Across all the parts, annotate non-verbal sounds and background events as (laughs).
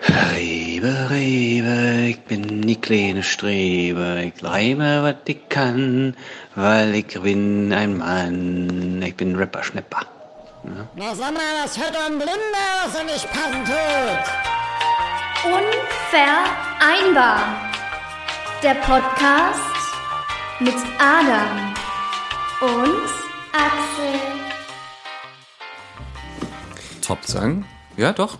Rebe, Rebe, ich bin die kleine Strebe, ich reibe, was ich kann, weil ich bin ein Mann, ich bin Rapper, Schnepper. Ja. Na sag mal, was hört ein Blinder, was er nicht passen tut? Unvereinbar. Der Podcast mit Adam und Axel. Top sagen? Ja, doch.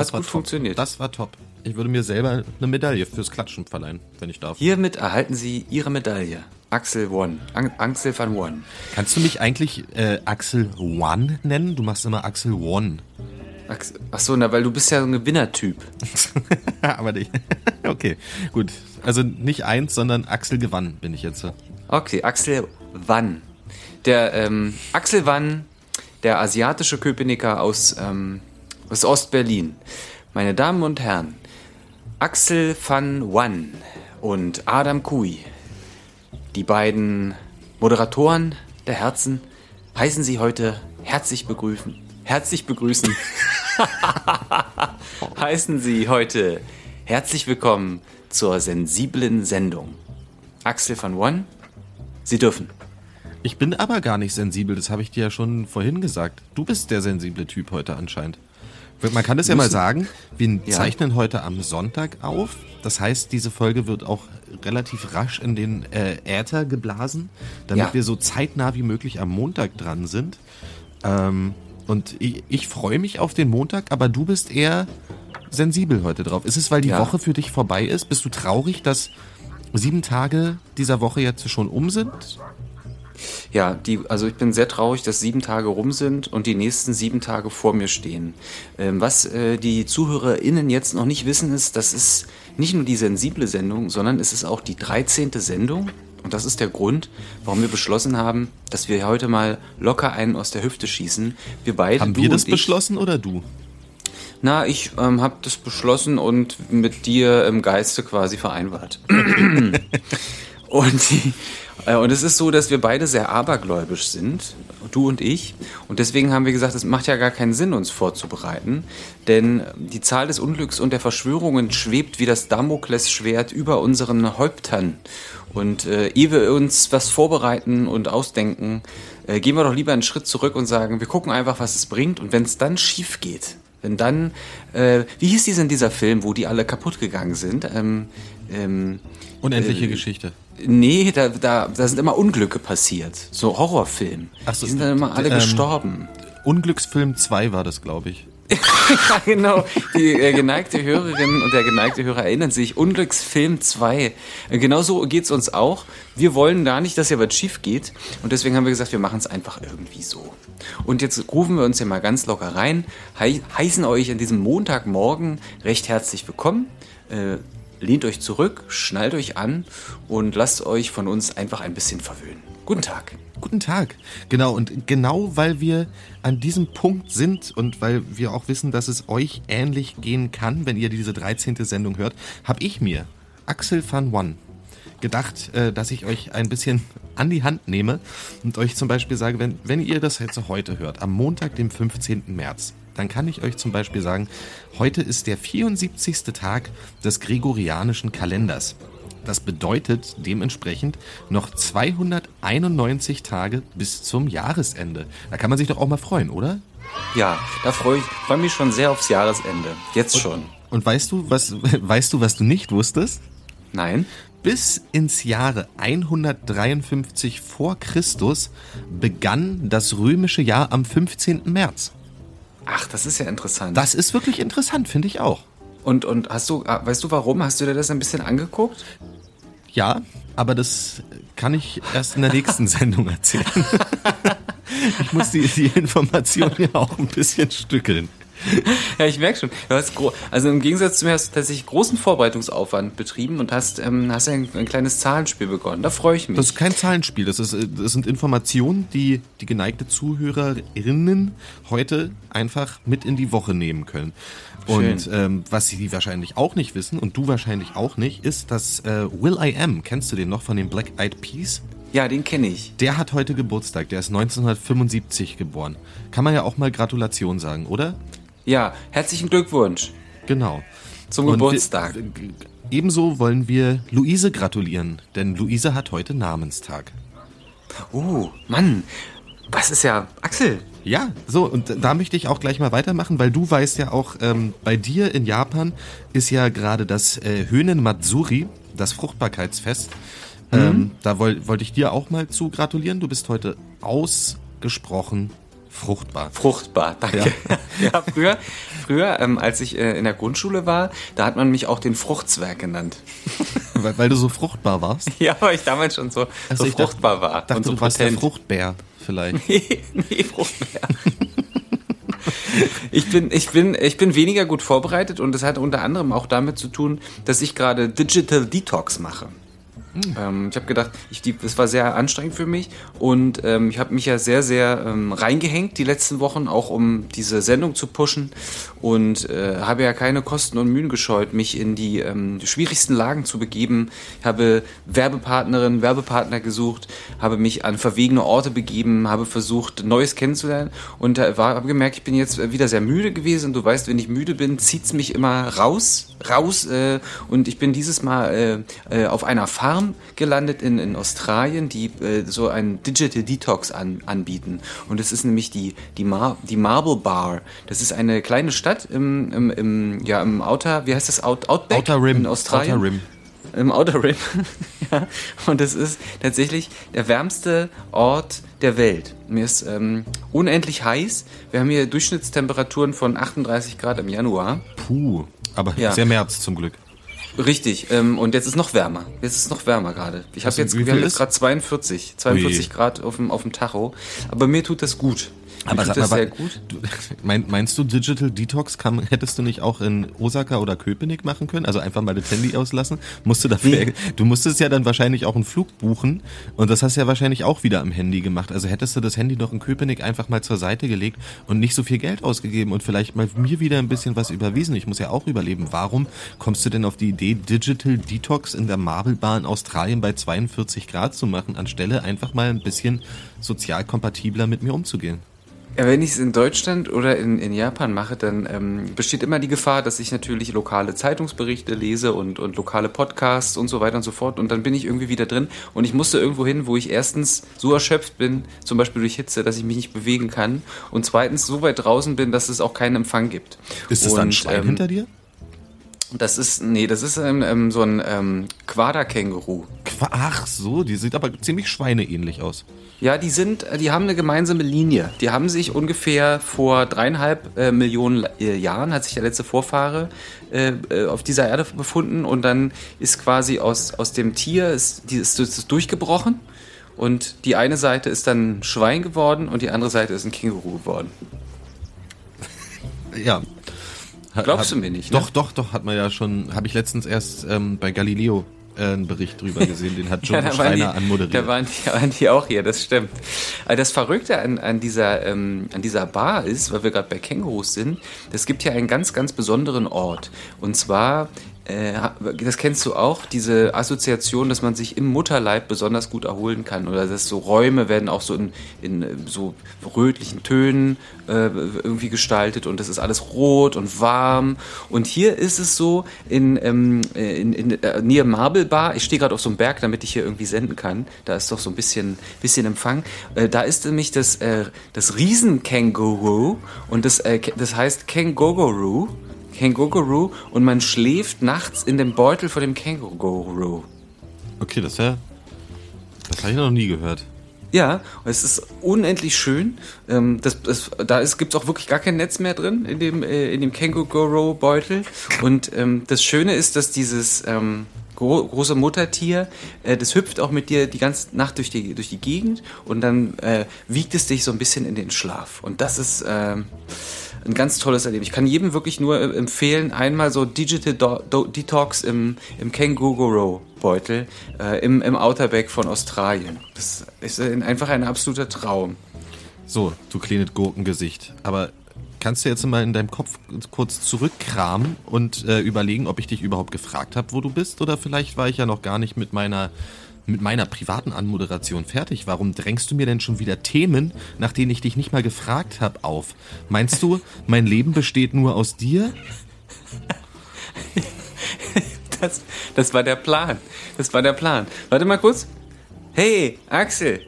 Das Hat gut top. funktioniert. Das war top. Ich würde mir selber eine Medaille fürs Klatschen verleihen, wenn ich darf. Hiermit erhalten Sie Ihre Medaille. Axel One. An Axel van One. Kannst du mich eigentlich äh, Axel One nennen? Du machst immer Axel One. Ax Achso, na, weil du bist ja so ein Gewinnertyp. (laughs) Aber nicht. (laughs) okay, gut. Also nicht eins, sondern Axel gewann bin ich jetzt. Okay, Axel Wann. Der ähm, Axel Wann, der asiatische Köpenicker aus, ähm, aus Ostberlin. Meine Damen und Herren, Axel van Wan und Adam Kui, die beiden Moderatoren der Herzen, heißen Sie heute herzlich begrüßen. Herzlich begrüßen. (laughs) heißen Sie heute herzlich willkommen zur sensiblen Sendung. Axel van Wan, Sie dürfen. Ich bin aber gar nicht sensibel, das habe ich dir ja schon vorhin gesagt. Du bist der sensible Typ heute anscheinend. Man kann das ja mal sagen, wir Ja. zeichnen heute am Sonntag auf. Das heißt, diese Folge wird auch relativ rasch in den äh, Äther geblasen, damit Ja. wir so zeitnah wie möglich am Montag dran sind. Ähm, und ich, ich freue mich auf den Montag, aber du bist eher sensibel heute drauf. Ist es, weil die Ja. Woche für dich vorbei ist? Bist du traurig, dass sieben Tage dieser Woche jetzt schon um sind? Ja, die, also ich bin sehr traurig, dass sieben Tage rum sind und die nächsten sieben Tage vor mir stehen. Ähm, was äh, die ZuhörerInnen jetzt noch nicht wissen, ist, das ist nicht nur die sensible Sendung, sondern es ist auch die 13. Sendung. Und das ist der Grund, warum wir beschlossen haben, dass wir heute mal locker einen aus der Hüfte schießen. Wir beide, Haben wir das ich. beschlossen oder du? Na, ich ähm, habe das beschlossen und mit dir im Geiste quasi vereinbart. (clears throat) und, die, und es ist so, dass wir beide sehr abergläubisch sind, du und ich. Und deswegen haben wir gesagt, es macht ja gar keinen Sinn, uns vorzubereiten. Denn die Zahl des Unglücks und der Verschwörungen schwebt wie das Damoklesschwert über unseren Häuptern. Und äh, ehe wir uns was vorbereiten und ausdenken, äh, gehen wir doch lieber einen Schritt zurück und sagen, wir gucken einfach, was es bringt. Und wenn es dann schief geht, wenn dann, äh, wie hieß dieser dieser Film, wo die alle kaputt gegangen sind? Ähm, ähm, Unendliche Äh, Geschichte. Nee, da, da, da sind immer Unglücke passiert. So Horrorfilm. Ach so, die sind dann immer alle ähm, gestorben. Unglücksfilm 2 war das, glaube ich. (laughs) Ja, genau. Die äh, geneigte Hörerin und der geneigte Hörer erinnern sich. Unglücksfilm 2. Äh, genauso geht's uns auch. Wir wollen gar nicht, dass hier was schief geht. Und deswegen haben wir gesagt, wir machen es einfach irgendwie so. Und jetzt rufen wir uns hier mal ganz locker rein, hei heißen euch an diesem Montagmorgen recht herzlich willkommen. Äh, lehnt euch zurück, schnallt euch an und lasst euch von uns einfach ein bisschen verwöhnen. Guten Tag. Guten Tag. Genau, und genau weil wir an diesem Punkt sind und weil wir auch wissen, dass es euch ähnlich gehen kann, wenn ihr diese 13. Sendung hört, habe ich mir, Axel van One, gedacht, äh, dass ich euch ein bisschen an die Hand nehme und euch zum Beispiel sage, wenn, wenn ihr das jetzt heute hört, am Montag, dem 15. März, dann kann ich euch zum Beispiel sagen, heute ist der 74. Tag des gregorianischen Kalenders. Das bedeutet dementsprechend noch 291 Tage bis zum Jahresende. Da kann man sich doch auch mal freuen, oder? Ja, da freue ich freu mich schon sehr aufs Jahresende. Jetzt schon. Und weißt du, was (laughs) weißt du, was du nicht wusstest? Nein? Bis ins Jahre 153 vor Christus begann das römische Jahr am 15. März. Ach, das ist ja interessant. Das ist wirklich interessant, finde ich auch. Und, und hast du, ah, weißt du warum? Hast du dir das ein bisschen angeguckt? Ja, aber das kann ich erst in der nächsten (laughs) Sendung erzählen. ich muss die, die Information ja auch ein bisschen stückeln. (laughs) Ja, ich merke schon. Du hast also im Gegensatz zu mir hast du tatsächlich großen Vorbereitungsaufwand betrieben und hast, ähm, hast ein, ein kleines Zahlenspiel begonnen. Da freue ich mich. Das ist kein Zahlenspiel, das, ist, äh, das sind Informationen, die die geneigte Zuhörerinnen heute einfach mit in die Woche nehmen können. Und ähm, was sie wahrscheinlich auch nicht wissen und du wahrscheinlich auch nicht, ist, dass äh, Will I Am, kennst du den noch von den Black Eyed Peas? ja, den kenne ich. Der hat heute Geburtstag, der ist 1975 geboren. Kann man ja auch mal Gratulation sagen, oder? Ja, herzlichen Glückwunsch. Genau. Zum Und Geburtstag. Wir, ebenso wollen wir Luise gratulieren, denn Luise hat heute Namenstag. Oh, Mann. Was ist ja. Axel. Ja, so, und da möchte ich auch gleich mal weitermachen, weil du weißt ja auch, ähm, bei dir in Japan ist ja gerade das äh, Hönen Matsuri, das Fruchtbarkeitsfest. Ähm, da woll, wollte ich dir auch mal zu gratulieren. Du bist heute ausgesprochen fruchtbar. Fruchtbar, danke. (laughs) Ja, früher, früher ähm, als ich äh, in der Grundschule war, da hat man mich auch den Fruchtzwerg genannt. (laughs) weil, weil du so fruchtbar warst. (laughs) Ja, weil ich damals schon so, Also so ich dachte- fruchtbar war. Dachte, und so du warst der. Fruchtbär vielleicht. Nee, nee, Fruchtbär. Ich bin, ich, bin, ich bin weniger gut vorbereitet und das hat unter anderem auch damit zu tun, dass ich gerade Digital Detox mache. Ähm, ich habe gedacht, ich, die, das war sehr anstrengend für mich und ähm, ich habe mich ja sehr, sehr ähm, reingehängt die letzten Wochen, auch um diese Sendung zu pushen und äh, habe ja keine Kosten und Mühen gescheut, mich in die ähm, schwierigsten Lagen zu begeben. Ich habe Werbepartnerinnen, Werbepartner gesucht, habe mich an verwegene Orte begeben, habe versucht, Neues kennenzulernen und äh, habe gemerkt, ich bin jetzt wieder sehr müde gewesen. Du weißt, wenn ich müde bin, zieht's mich immer raus, raus äh, und ich bin dieses Mal äh, äh, auf einer Farm gelandet in, in Australien, die äh, so einen Digital Detox an, anbieten. Und das ist nämlich die, die, Mar die Marble Bar. Das ist eine kleine Stadt im, im, im, ja, im Outer, wie heißt das, Out, Outback? Outer Rim. In Australien. Outer Rim. Im Outer Rim. (laughs) ja. Und es ist tatsächlich der wärmste Ort der Welt. Mir ist ähm, unendlich heiß. Wir haben hier Durchschnittstemperaturen von 38 Grad im Januar. Puh, aber Ja. sehr März zum Glück. Richtig, ähm, und jetzt ist noch wärmer. Jetzt ist noch wärmer gerade. Ich habe jetzt, wir haben jetzt gerade 42, 42 Ui. Grad auf dem, auf dem Tacho. Aber mir tut das gut. Aber sag mal, sehr gut. (laughs) Mein, meinst du, Digital Detox kann, hättest du nicht auch in Osaka oder Köpenick machen können? Also einfach mal das Handy auslassen? Musst du dafür, Nee. du musstest ja dann wahrscheinlich auch einen Flug buchen und das hast du ja wahrscheinlich auch wieder am Handy gemacht. Also hättest du das Handy noch in Köpenick einfach mal zur Seite gelegt und nicht so viel Geld ausgegeben und vielleicht mal mir wieder ein bisschen was überwiesen. Ich muss ja auch überleben. Warum kommst du denn auf die Idee, Digital Detox in der Marble Bar in Australien bei 42 Grad zu machen, anstelle einfach mal ein bisschen sozial kompatibler mit mir umzugehen? Ja, wenn ich es in Deutschland oder in, in Japan mache, dann ähm, besteht immer die Gefahr, dass ich natürlich lokale Zeitungsberichte lese und, und lokale Podcasts und so weiter und so fort. Und dann bin ich irgendwie wieder drin und ich musste irgendwo hin, wo ich erstens so erschöpft bin, zum Beispiel durch Hitze, dass ich mich nicht bewegen kann. Und zweitens so weit draußen bin, dass es auch keinen Empfang gibt. Ist es da ein Schwein ähm, hinter dir? Das ist, nee, das ist ähm, so ein ähm, Quaderkänguru. Qua- Ach so, die sieht aber ziemlich schweineähnlich aus. Ja, die sind, die haben eine gemeinsame Linie. Die haben sich ungefähr vor dreieinhalb äh, Millionen äh, Jahren, hat sich der letzte Vorfahre äh, äh, auf dieser Erde befunden und dann ist quasi aus, aus dem Tier, ist, die, ist, ist durchgebrochen und die eine Seite ist dann ein Schwein geworden und die andere Seite ist ein Känguru geworden. Ja. Glaubst hab- du mir nicht, ne? Doch, doch, doch, hat man ja schon, habe ich letztens erst ähm, bei Galileo äh, einen Bericht drüber gesehen, den hat (laughs) John da waren, die, Schreiner anmoderiert. da, waren die, waren die auch hier, das stimmt. Aber das Verrückte an, an, dieser, ähm, an dieser Bar ist, weil wir gerade bei Kängurus sind, es gibt hier einen ganz, ganz besonderen Ort. Und zwar, äh, das kennst du auch, diese Assoziation, dass man sich im Mutterleib besonders gut erholen kann. Oder dass so Räume werden auch so in, in äh, so rötlichen Tönen äh, irgendwie gestaltet und das ist alles rot und warm. Und hier ist es so in, ähm, in, in äh, Nähe Marble Bar. Ich stehe gerade auf so einem Berg, damit ich hier irgendwie senden kann. Da ist doch so ein bisschen, bisschen Empfang. Äh, da ist nämlich das, äh, das Riesenkänguru und das, äh, das heißt Kängururu. Kängururu und man schläft nachts in dem Beutel vor dem Kängururu. Okay, das ja, das habe ich noch nie gehört. Ja, es ist unendlich schön. Ähm, das, das, da gibt es auch wirklich gar kein Netz mehr drin in dem, äh, in dem Känguru-Beutel. Und ähm, das Schöne ist, dass dieses ähm, gro große Muttertier, äh, das hüpft auch mit dir die ganze Nacht durch die, durch die Gegend und dann äh, wiegt es dich so ein bisschen in den Schlaf. Und das ist ähm, ein ganz tolles Erleben. Ich kann jedem wirklich nur äh, empfehlen, einmal so Digital Do Do Detox im, im Känguru-Beutel äh, im, im Outerback von Australien. Das ist ein, einfach ein absoluter Traum. So, du kleines Gurkengesicht. Aber kannst du jetzt mal in deinem Kopf kurz zurückkramen und äh, überlegen, ob ich dich überhaupt gefragt habe, wo du bist? Oder vielleicht war ich ja noch gar nicht mit meiner mit meiner privaten Anmoderation fertig. Warum drängst du mir denn schon wieder Themen, nach denen ich dich nicht mal gefragt habe, auf? Meinst du, mein Leben besteht nur aus dir? (laughs) Das, das war der Plan. Das war der Plan. Warte mal kurz. Hey, Axel.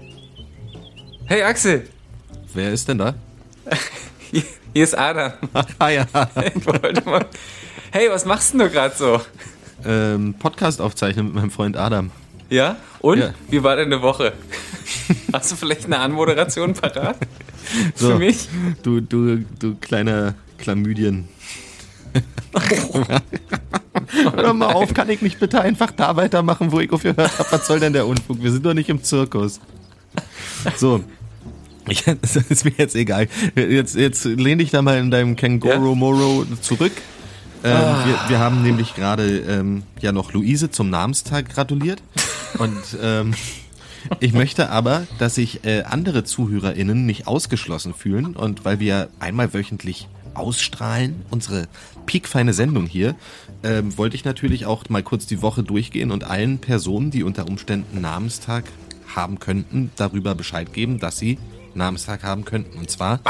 Hey, Axel. Wer ist denn da? (laughs) Hier, hier ist Adam. (laughs) Ah ja. Hey, was machst denn du gerade so? Ähm, Podcast aufzeichnen mit meinem Freund Adam. Ja? Und? Ja. Wie war deine Woche? (laughs) Hast du vielleicht eine Anmoderation parat? Für mich? Du, du, du kleiner Chlamydien. (laughs) Hör mal auf, kann ich nicht bitte einfach da weitermachen, wo ich aufgehört habe? Was soll denn der Unfug? Wir sind doch nicht im Zirkus. So. (laughs) Das ist mir jetzt egal. Jetzt, jetzt lehn dich da mal in deinem Känguru Moro zurück. Ähm, wir, wir haben nämlich gerade ähm, ja noch Luise zum Namenstag gratuliert. Und ähm, ich möchte aber, dass sich äh, andere ZuhörerInnen nicht ausgeschlossen fühlen. Und weil wir einmal wöchentlich ausstrahlen, unsere piekfeine Sendung hier, ähm, wollte ich natürlich auch mal kurz die Woche durchgehen und allen Personen, die unter Umständen Namenstag haben könnten, darüber Bescheid geben, dass sie Namenstag haben könnten. Und zwar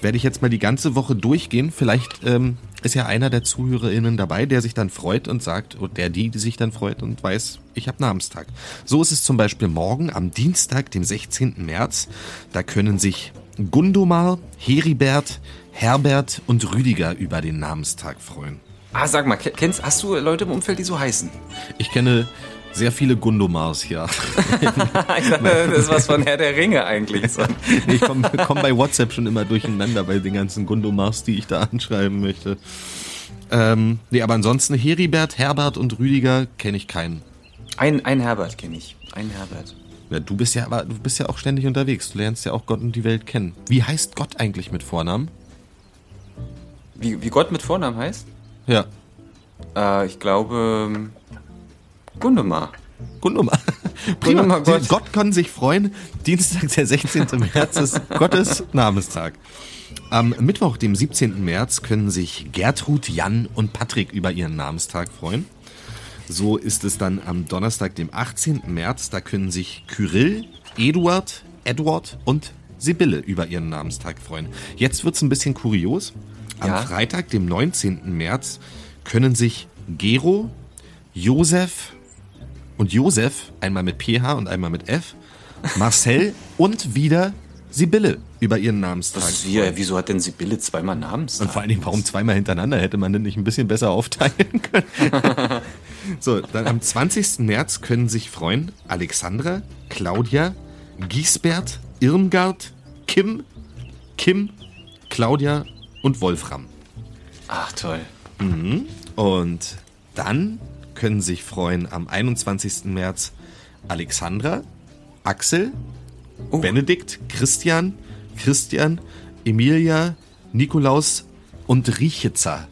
werde ich jetzt mal die ganze Woche durchgehen. Vielleicht ähm, ist ja einer der ZuhörerInnen dabei, der sich dann freut und sagt, oder der die, die sich dann freut und weiß, ich habe Namenstag. So ist es zum Beispiel morgen am Dienstag, dem 16. März. Da können sich Gundomar, Heribert, Herbert und Rüdiger über den Namenstag freuen. Ah, sag mal, kennst, hast du Leute im Umfeld, die so heißen? Ich kenne sehr viele Gundomars hier. (laughs) (laughs) ich dachte, das ist was von Herr der Ringe eigentlich. So. (laughs) Ich komme komm bei WhatsApp schon immer durcheinander bei den ganzen Gundomars, die ich da anschreiben möchte. Ähm, nee, aber ansonsten Heribert, Herbert und Rüdiger kenne ich keinen. Ein, ein Herbert kenne ich. Ein Herbert. Ja, du bist ja aber du bist ja auch ständig unterwegs. Du lernst ja auch Gott und die Welt kennen. Wie heißt Gott eigentlich mit Vornamen? Wie, wie Gott mit Vornamen heißt? Ja, Äh, ich glaube Gundemar. Gundumar. Prima. Gundumar Gott. Gott. Kann sich freuen. Dienstag, der 16. März ist (laughs) Gottes Namenstag. Am Mittwoch, dem 17. März, können sich Gertrud, Jan und Patrick über ihren Namenstag freuen. So ist es dann am Donnerstag, dem 18. März. Da können sich Kyrill, Eduard, Edward und Sibylle über ihren Namenstag freuen. Jetzt wird's ein bisschen kurios. Am Ja. Freitag, dem 19. März, können sich Gero, Josef und Josef, einmal mit PH und einmal mit F, Marcel und wieder Sibylle über ihren Namenstag. Ist wie, wieso hat denn Sibylle zweimal Namenstag? Und vor allen Dingen, warum zweimal hintereinander? Hätte man denn nicht ein bisschen besser aufteilen können? (laughs) so, dann am 20. März können sich freuen Alexandra, Claudia, Giesbert, Irmgard, Kim, Kim, Claudia und Wolfram. Ach toll. Und dann können sich freuen am 21. März Alexandra, Axel, Oh. Benedikt, Christian, Christian, Emilia, Nikolaus und Richezer.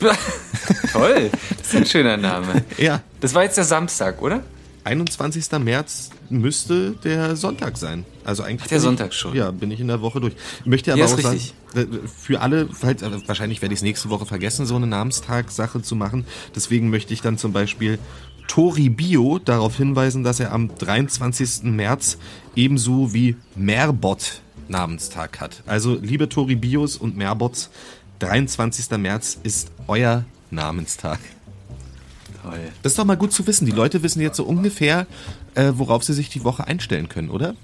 (laughs) Toll. Das ist ein schöner Name. Ja, Das war jetzt der Samstag, oder? 21. März müsste der Sonntag sein. Also eigentlich Ach, der Sonntag ich, schon. Ja, bin ich in der Woche durch. Möchte aber Ja, auch sagen, richtig. äh, für alle, falls, also wahrscheinlich werde ich es nächste Woche vergessen, so eine Namenstagssache zu machen. Deswegen möchte ich dann zum Beispiel Tori Bio darauf hinweisen, dass er am 23. März ebenso wie Merbot Namenstag hat. Also liebe Tori Bios und Merbots, 23. März ist euer Namenstag. Toll. Das ist doch mal gut zu wissen. Die Leute wissen jetzt so ungefähr, äh, worauf sie sich die Woche einstellen können, oder?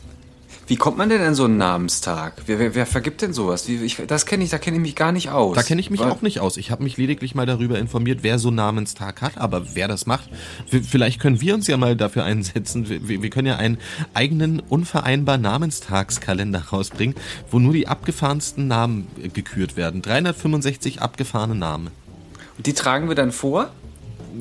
Wie kommt man denn an so einen Namenstag? Wer, wer, wer vergibt denn sowas? Wie, ich, das kenne ich, da kenne ich mich gar nicht aus. Da kenne ich mich Weil- auch nicht aus. Ich habe mich lediglich mal darüber informiert, wer so einen Namenstag hat. Aber wer das macht, vielleicht können wir uns ja mal dafür einsetzen. Wir, wir können ja einen eigenen unvereinbar Namenstagskalender rausbringen, wo nur die abgefahrensten Namen äh, gekürt werden. 365 abgefahrene Namen. Und die tragen wir dann vor?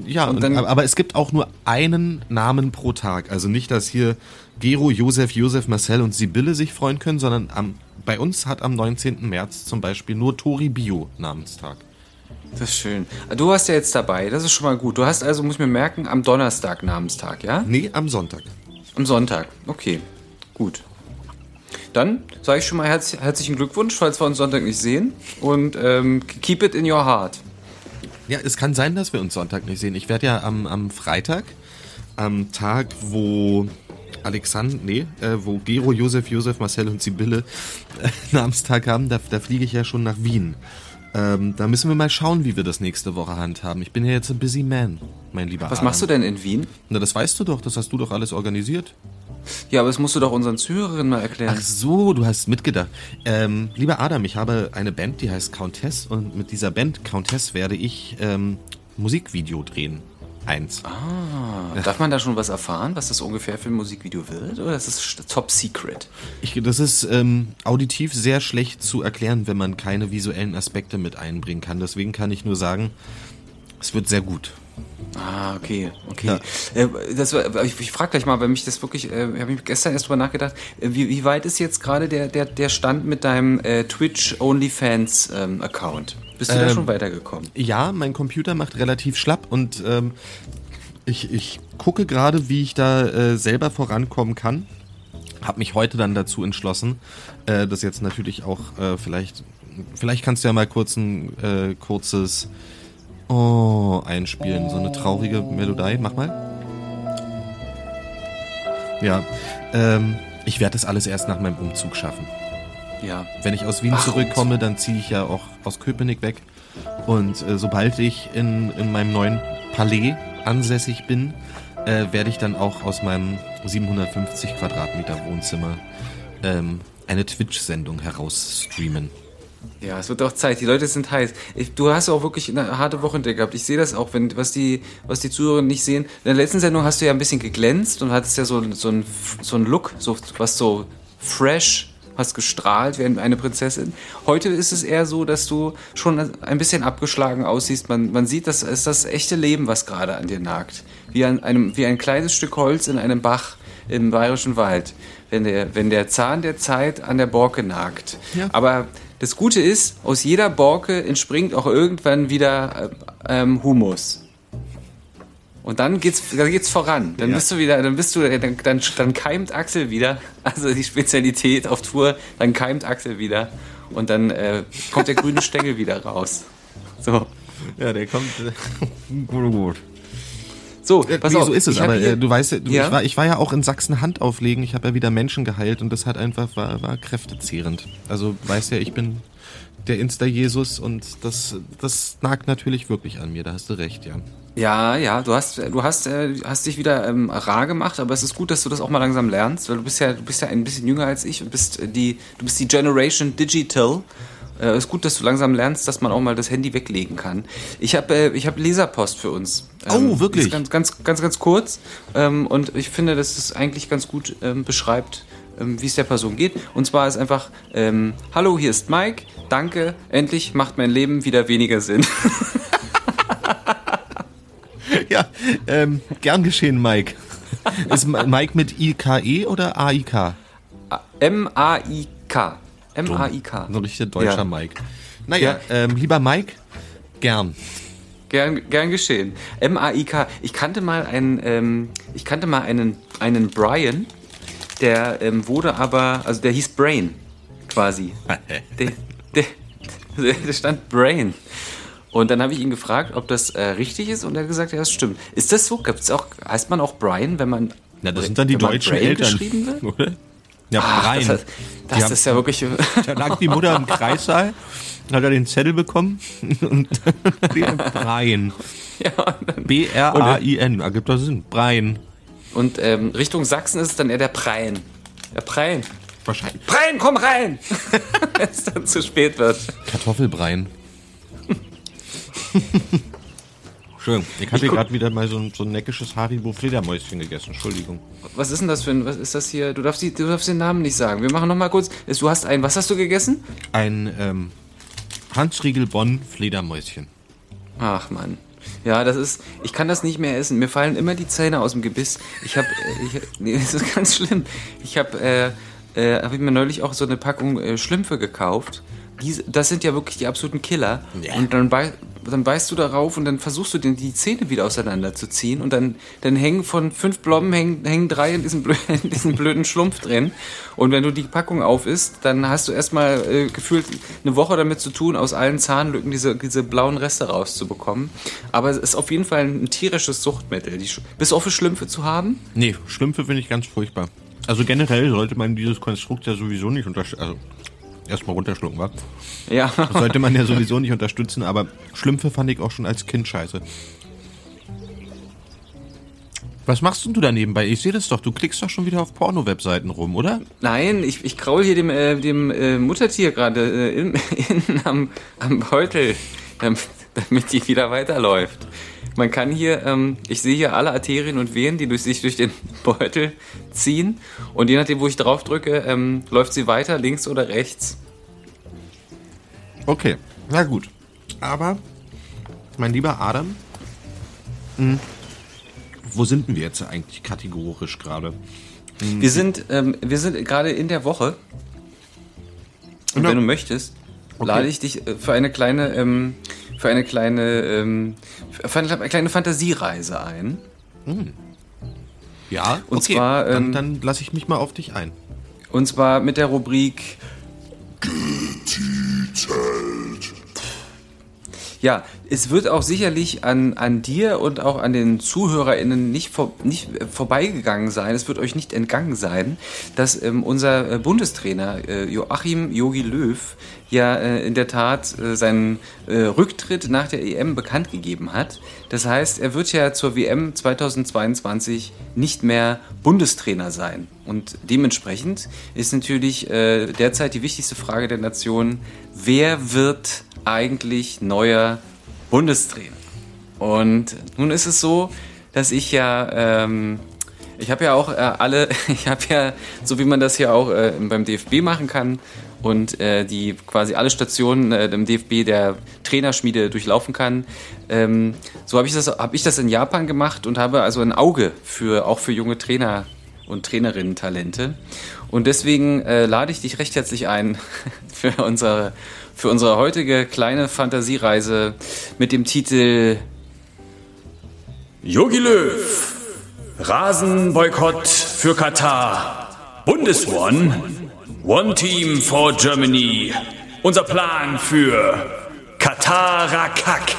Ja, und dann- aber es gibt auch nur einen Namen pro Tag. Also nicht, dass hier Gero, Josef, Josef, Marcel und Sibylle sich freuen können, sondern am, bei uns hat am 19. März zum Beispiel nur Tori Bio Namenstag. Das ist schön. Du hast ja jetzt dabei, das ist schon mal gut. Du hast also, muss ich mir merken, am Donnerstag Namenstag, ja? Nee, am Sonntag. Am Sonntag. Okay, gut. Dann sage ich schon mal herz herzlichen Glückwunsch, falls wir uns Sonntag nicht sehen. Und ähm, keep it in your heart. Ja, es kann sein, dass wir uns Sonntag nicht sehen. Ich werde ja am, am Freitag, am Tag, wo Alexander, nee, äh, wo Gero, Josef, Josef, Marcel und Sibylle äh, (laughs) Namenstag haben, da, da fliege ich ja schon nach Wien. Ähm, da müssen wir mal schauen, wie wir das nächste Woche handhaben. Ich bin ja jetzt ein busy man. mein lieber Was machst du denn in Wien? Na, das weißt du doch, das hast du doch alles organisiert. Ja, aber das musst du doch unseren Zuhörerinnen mal erklären. Ach so, du hast mitgedacht. Ähm, lieber Adam, ich habe eine Band, die heißt Countess und mit dieser Band Countess werde ich ähm, Musikvideo drehen. Eins. Ah, Darf man da schon was erfahren, was das ungefähr für ein Musikvideo wird? Oder ist das top secret? Ich, das ist ähm, auditiv sehr schlecht zu erklären, wenn man keine visuellen Aspekte mit einbringen kann. Deswegen kann ich nur sagen, es wird sehr gut. Ah, okay, okay. Ja. Äh, das, war- ich ich frage gleich mal, weil mich das wirklich, äh, ich habe mich gestern erst drüber nachgedacht, äh, wie, wie weit ist jetzt gerade der, der, der Stand mit deinem äh, Twitch OnlyFans ähm, Account? Bist du da Ähm, schon weitergekommen? Ja, mein Computer macht relativ schlapp und ähm, ich, ich gucke gerade, wie ich da äh, selber vorankommen kann. Hab mich heute dann dazu entschlossen, äh, das jetzt natürlich auch vielleicht, vielleicht kannst du ja mal kurz ein kurzes Oh einspielen, so eine traurige Melodie. Mach mal. Ja, ähm, ich werde das alles erst nach meinem Umzug schaffen. Ja. Wenn ich aus Wien Ach, zurückkomme, dann ziehe ich ja auch aus Köpenick weg. Und äh, sobald ich in, in meinem neuen Palais ansässig bin, äh, werde ich dann auch aus meinem 750 Quadratmeter Wohnzimmer ähm, eine Twitch-Sendung herausstreamen. Ja, es wird auch Zeit. Die Leute sind heiß. Ich, du hast auch wirklich eine harte Woche hinter gehabt. Ich sehe das auch, wenn was die, was die Zuhörer nicht sehen. In der letzten Sendung hast du ja ein bisschen geglänzt und hattest ja so, so ein so ein Look, so was so fresh, hast gestrahlt wie eine Prinzessin. Heute ist es eher so, dass du schon ein bisschen abgeschlagen aussiehst. Man, man sieht, das ist das echte Leben, was gerade an dir nagt. Wie an einem, wie ein kleines Stück Holz in einem Bach im bayerischen Wald. Wenn der, wenn der Zahn der Zeit an der Borke nagt. Ja. Aber das Gute ist, aus jeder Borke entspringt auch irgendwann wieder äh, ähm, Humus. Und dann geht's, dann geht's voran. Dann Ja. bist du wieder, dann bist du, dann, dann, dann keimt Axel wieder. Also die Spezialität auf Tour, dann keimt Axel wieder. Und dann äh, kommt der grüne Stängel wieder raus. So. Ja, der kommt. (laughs) gut, gut. So, pass nee, auf. so ist es, aber hier- äh, du weißt ja, du, Ja? Ich, war, ich war ja auch in Sachsen Hand auflegen, ich habe ja wieder Menschen geheilt und das hat einfach, war, war kräftezehrend. Also weißt ja, ich bin der Insta-Jesus und das, das nagt natürlich wirklich an mir, da hast du recht, ja. Ja, ja, du hast, du hast, äh, hast dich wieder ähm, rar gemacht, aber es ist gut, dass du das auch mal langsam lernst, weil du bist ja, du bist ja ein bisschen jünger als ich und bist äh, die, du bist die Generation Digital. Äh, ist gut, dass du langsam lernst, dass man auch mal das Handy weglegen kann. Ich habe, äh, ich habe Leserpost für uns. Ähm, Oh, wirklich? Ist ganz, ganz, ganz, ganz kurz. Ähm, und ich finde, dass es eigentlich ganz gut ähm, beschreibt, ähm, wie es der Person geht. Und zwar ist einfach, ähm, hallo, hier ist Mike. Danke, endlich macht mein Leben wieder weniger Sinn. (laughs) Ja, ähm, gern geschehen, Mike. Ist Mike mit IKE oder AIK? M-A-I-K. M-A-I-K. So ein richtiger deutscher Ja. Mike. Naja, Ja. ähm, lieber Mike, gern. Gern, gern geschehen. M-A-I-K. Ich kannte mal einen, ähm, ich kannte mal einen, einen Brian, der ähm, wurde aber, also der hieß Brain, quasi. der, der, der stand Brain. Und dann habe ich ihn gefragt, ob das äh, richtig ist und er hat gesagt, ja, das stimmt. Ist das so? Gibt's auch, heißt man auch Brian, wenn man Na, das sind dann die deutschen Brain Eltern, geschrieben wird? (laughs) oder? Ja, Ach, Brian. das, Die das haben- ist ja wirklich. (laughs) Da lag die Mutter im Kreissaal, hat er den Zettel bekommen (laughs) und (laughs) Brian. ja, B-R-A-I-N, ergibt das Sinn. Brian. Und ähm, Richtung Sachsen ist es dann eher der Prein. Der Prein. Wahrscheinlich. Prein, komm rein! Wenn es dann zu spät wird. Kartoffelbreien. Schön. Ich hatte guck- gerade wieder mal so ein, so ein neckisches Haribo Fledermäuschen gegessen. Entschuldigung. Was ist denn das für ein, was ist das hier? Du darfst, die, du darfst den Namen nicht sagen. Wir machen noch mal kurz. Du hast ein, was hast du gegessen? Ein ähm, Hansriegel Bonn Fledermäuschen. Ach Mann. Ja, das ist, ich kann das nicht mehr essen. Mir fallen immer die Zähne aus dem Gebiss. Ich habe, ich, nee, (laughs) das ist ganz schlimm. Ich habe, äh, äh, habe ich mir neulich auch so eine Packung äh, Schlümpfe gekauft. Die, das sind ja wirklich die absoluten Killer. Ja. Und dann, bei, dann beißt du darauf und dann versuchst du den, die Zähne wieder auseinanderzuziehen und dann, dann hängen von fünf Blobben hängen, hängen drei in diesem, (laughs) in diesem blöden Schlumpf drin. Und wenn du die Packung auf isst, dann hast du erstmal äh, gefühlt eine Woche damit zu tun, aus allen Zahnlücken diese, diese blauen Reste rauszubekommen. Aber es ist auf jeden Fall ein tierisches Suchtmittel. Die, bist du auch für Schlümpfe zu haben? Nee, Schlümpfe finde ich ganz furchtbar. Also generell sollte man dieses Konstrukt ja sowieso nicht unterstützen. Also erstmal runterschlucken, wa? Ja. Das sollte man ja sowieso nicht unterstützen, aber Schlümpfe fand ich auch schon als Kind scheiße. Was machst denn du da nebenbei? Ich sehe das doch, du klickst doch schon wieder auf Porno-Webseiten rum, oder? Nein, ich, ich kraul hier dem, äh, dem äh, Muttertier gerade äh, in, (laughs) innen am, am Beutel, damit, damit die wieder weiterläuft. Man kann hier, ähm, ich sehe hier alle Arterien und Venen, die durch, sich durch den (laughs) Beutel ziehen. Und je nachdem, wo ich drauf drücke, ähm, läuft sie weiter, links oder rechts. Okay, na gut. Aber, mein lieber Adam, mh, wo sind denn wir jetzt eigentlich kategorisch gerade? Wir sind, ähm, wir sind gerade in der Woche. Und wenn du möchtest, lade ich dich äh, für eine kleine, ähm, für eine kleine, ähm, für eine kleine Fantasiereise ein. Ja, Und okay, zwar, dann, ähm, dann lasse ich mich mal auf dich ein. Und zwar mit der Rubrik. Ja, es wird auch sicherlich an, an dir und auch an den ZuhörerInnen nicht, vor, nicht äh, vorbeigegangen sein, es wird euch nicht entgangen sein, dass ähm, unser äh, Bundestrainer äh, Joachim Jogi Löw ja äh, in der Tat äh, seinen äh, Rücktritt nach der EM bekannt gegeben hat. Das heißt, er wird ja zur WM 2022 nicht mehr Bundestrainer sein. Und dementsprechend ist natürlich derzeit die wichtigste Frage der Nation, wer wird eigentlich neuer Bundestrainer? Und nun ist es so, dass ich ja, ähm, ich habe ja auch äh, alle, (laughs) ich habe ja, so wie man das hier auch äh, beim DFB machen kann und äh, die quasi alle Stationen äh, im DFB der Trainerschmiede durchlaufen kann, ähm, so habe ich das, habe ich das in Japan gemacht und habe also ein Auge für auch für junge Trainer und Trainerinnen-Talente. Und deswegen äh, lade ich dich recht herzlich ein (laughs) für unsere, für unsere heutige kleine Fantasiereise mit dem Titel Jogi Löw. Rasenboykott für Katar. Bundesone. One Team for Germany. Unser Plan für Katarakak.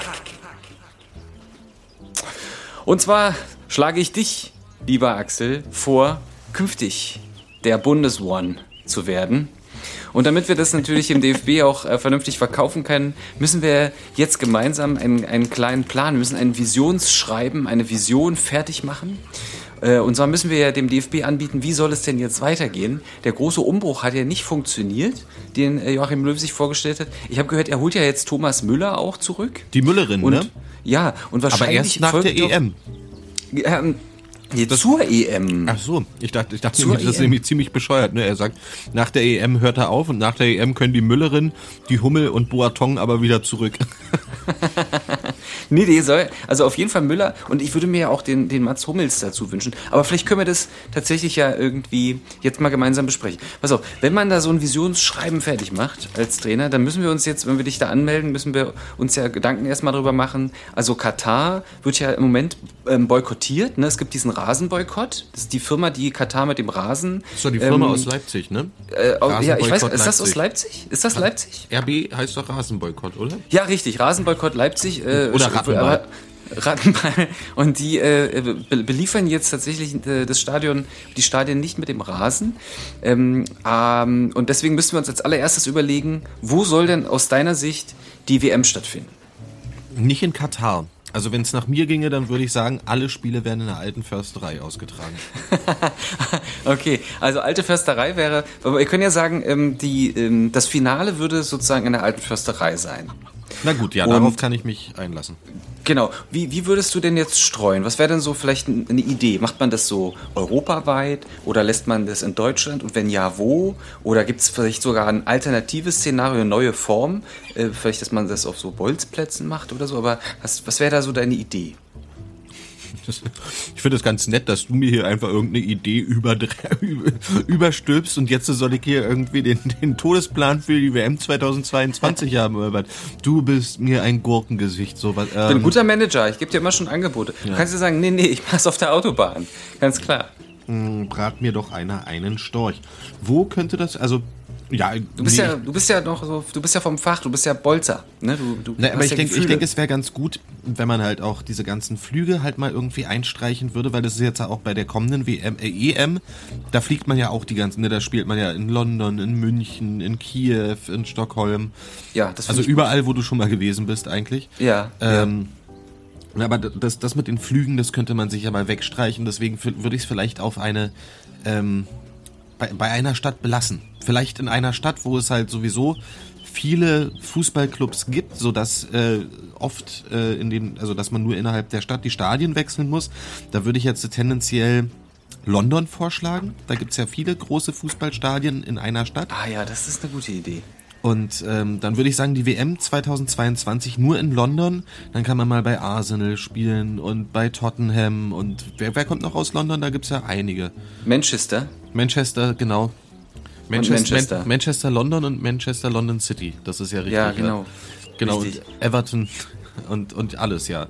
Und zwar schlage ich dich, lieber Axel, vor, künftig der Bundesone zu werden. Und damit wir das natürlich im DFB auch äh, vernünftig verkaufen können, müssen wir jetzt gemeinsam einen, einen kleinen Plan, wir müssen ein Visionsschreiben, eine Vision fertig machen. Äh, Und zwar müssen wir ja dem DFB anbieten, wie soll es denn jetzt weitergehen? Der große Umbruch hat ja nicht funktioniert, den äh, Joachim Löw sich vorgestellt hat. Ich habe gehört, er holt ja jetzt Thomas Müller auch zurück. Die Müllerin, Und ne? ja, und Aber wahrscheinlich erst nach der folgt doch- EM. ähm, nee, zur EM. Ach so, ich dachte, ich dachte das ist EM. nämlich ziemlich bescheuert. Ne? Er sagt, nach der EM hört er auf und nach der EM können die Müllerin, die Hummel und Boatong aber wieder zurück. (laughs) Nee, nee, soll, also auf jeden Fall Müller und ich würde mir ja auch den, den Mats Hummels dazu wünschen. Aber vielleicht können wir das tatsächlich ja irgendwie jetzt mal gemeinsam besprechen. Pass auf, wenn man da so ein Visionsschreiben fertig macht als Trainer, dann müssen wir uns jetzt, wenn wir dich da anmelden, müssen wir uns ja Gedanken erstmal drüber machen. Also Katar wird ja im Moment ähm, boykottiert. Ne? Es gibt diesen Rasenboykott. Das ist die Firma, die Katar mit dem Rasen. Das ist doch die Firma ähm, aus Leipzig, ne? Äh, ja, ich weiß, ist das aus Leipzig. Leipzig? Ist das Leipzig? RB heißt doch Rasenboykott, oder? Ja, richtig. Rasenboykott Leipzig. Äh, Oder Rattenball. Rattenball. Und die äh, be beliefern jetzt tatsächlich äh, das Stadion, die Stadien nicht mit dem Rasen. Ähm, ähm, und deswegen müssen wir uns als allererstes überlegen, wo soll denn aus deiner Sicht die WM stattfinden? Nicht in Katar. Also wenn es nach mir ginge, dann würde ich sagen, alle Spiele werden in der alten Försterei ausgetragen. (laughs) Okay, also alte Försterei wäre, aber wir können ja sagen, ähm, die, ähm, das Finale würde sozusagen in der alten Försterei sein. Na gut, ja, Und- darauf kann ich mich einlassen. Genau. Wie, wie würdest du denn jetzt streuen? Was wäre denn so vielleicht eine Idee? Macht man das so europaweit oder lässt man das in Deutschland? Und wenn ja, wo? Oder gibt es vielleicht sogar ein alternatives Szenario, eine neue Form? Äh, vielleicht, dass man das auf so Bolzplätzen macht oder so. Aber was, was wäre da so deine Idee? (laughs) Ich finde es ganz nett, dass du mir hier einfach irgendeine Idee über, (laughs) überstülpst und jetzt soll ich hier irgendwie den, den Todesplan für die WM 2022 haben. was? Du bist mir ein Gurkengesicht. So was, Ich bin ein ähm, guter Manager. Ich gebe dir immer schon Angebote. Du kannst dir sagen, nee, nee, ich mach's auf der Autobahn. Ganz klar. brat mir doch einer einen Storch. Wo könnte das, also, ja, Du bist ja, du bist ja noch so, du bist ja vom Fach, du bist ja Bolzer. Ne? Du, du Na, aber ich ja denke, ich Gefühle. denk, es wäre ganz gut, wenn man halt auch diese ganzen Flüge halt mal irgendwie einstreichen würde, weil das ist jetzt auch bei der kommenden WM, äh, EM, da fliegt man ja auch die ganzen, ne, da spielt man ja in London, in München, in Kiew, in Stockholm. ja, das Also überall, wo du schon mal gewesen bist eigentlich. Ja, Ähm, Ja, Aber das, das mit den Flügen, das könnte man sich ja mal wegstreichen. Deswegen würde ich es vielleicht auf eine, ähm, bei, bei einer Stadt belassen. Vielleicht in einer Stadt, wo es halt sowieso viele Fußballclubs gibt, so dass äh, oft äh, in den, also dass man nur innerhalb der Stadt die Stadien wechseln muss. Da würde ich jetzt tendenziell London vorschlagen. Da gibt's ja viele große Fußballstadien in einer Stadt. Ah ja, das ist eine gute Idee. Und ähm, dann würde ich sagen, die WM 2022 nur in London. Dann kann man mal bei Arsenal spielen und bei Tottenham. Und wer, wer kommt noch aus London? Da gibt's ja einige. Manchester. Manchester, genau. Manchester, Manchester. Man, Manchester London und Manchester London City. Das ist ja richtig. Ja, genau. Genau, Richtig. und Everton (laughs) und, und alles, ja.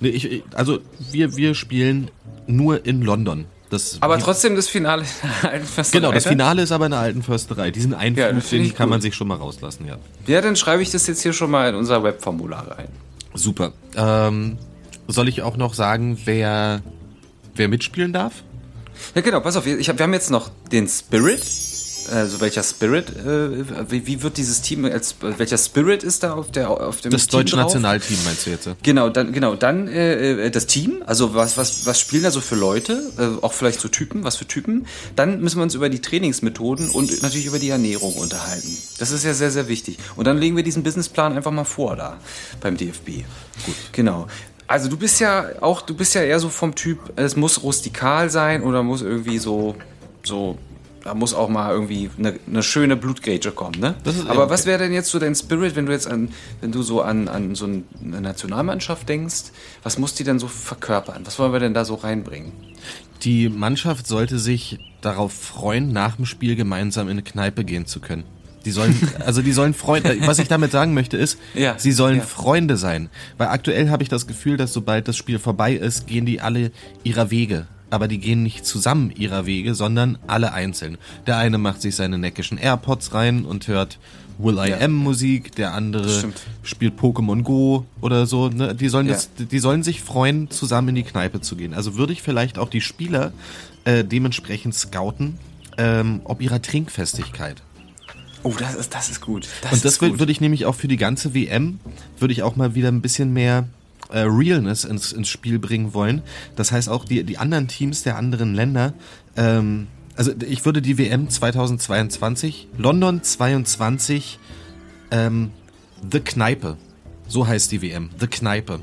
Nee, ich, also wir, wir spielen nur in London. Das, Aber trotzdem das Finale. Fast Genau, das weiter. Finale ist aber in der alten Försterei. Diesen Ja, das finde den kann man sich schon mal rauslassen, ja. Ja, dann schreibe ich das jetzt hier schon mal in unser Webformular rein. Super. Ähm, soll ich auch noch sagen, wer, wer mitspielen darf? Ja, genau, pass auf, ich hab, wir haben jetzt noch den Spirit. Also welcher Spirit, äh, wie, wie wird dieses Team, als, welcher Spirit ist da auf, der, auf dem Das Team deutsche drauf? Nationalteam meinst du jetzt? ja? Genau, dann, genau, dann äh, äh, das Team, also was, was, was spielen da so für Leute, äh, auch vielleicht so Typen, was für Typen. Dann müssen wir uns über die Trainingsmethoden und natürlich über die Ernährung unterhalten. Das ist ja sehr, sehr wichtig. Und dann legen wir diesen Businessplan einfach mal vor da beim DFB. Gut. Genau. Also du bist ja auch, du bist ja eher so vom Typ, es muss rustikal sein oder muss irgendwie so, so, da muss auch mal irgendwie eine, eine schöne Blutgrätsche kommen, ne? Aber was wäre denn jetzt so dein Spirit, wenn du jetzt an, wenn du so an, an so eine Nationalmannschaft denkst, was muss die denn so verkörpern? Was wollen wir denn da so reinbringen? Die Mannschaft sollte sich darauf freuen, nach dem Spiel gemeinsam in eine Kneipe gehen zu können. Die sollen, (laughs) also die sollen Freunde, was ich damit sagen möchte ist, Ja, sie sollen ja. Freunde sein. Weil aktuell habe ich das Gefühl, dass sobald das Spiel vorbei ist, gehen die alle ihrer Wege. Aber die gehen nicht zusammen ihrer Wege, sondern alle einzeln. Der eine macht sich seine neckischen AirPods rein und hört Will I. Am Musik, der andere Stimmt. spielt Pokémon Go oder so. Ne? Die sollen Ja. das, die sollen sich freuen, zusammen in die Kneipe zu gehen. Also würde ich vielleicht auch die Spieler äh, dementsprechend scouten, ähm, ob ihrer Trinkfestigkeit. Oh, das ist, das ist gut. Das Und das würde würd ich nämlich auch für die ganze WM, würde ich auch mal wieder ein bisschen mehr äh, Realness ins, ins Spiel bringen wollen. Das heißt auch die, die anderen Teams der anderen Länder, ähm, also ich würde die WM 2022, London 22, ähm, The Kneipe, so heißt die WM, The Kneipe.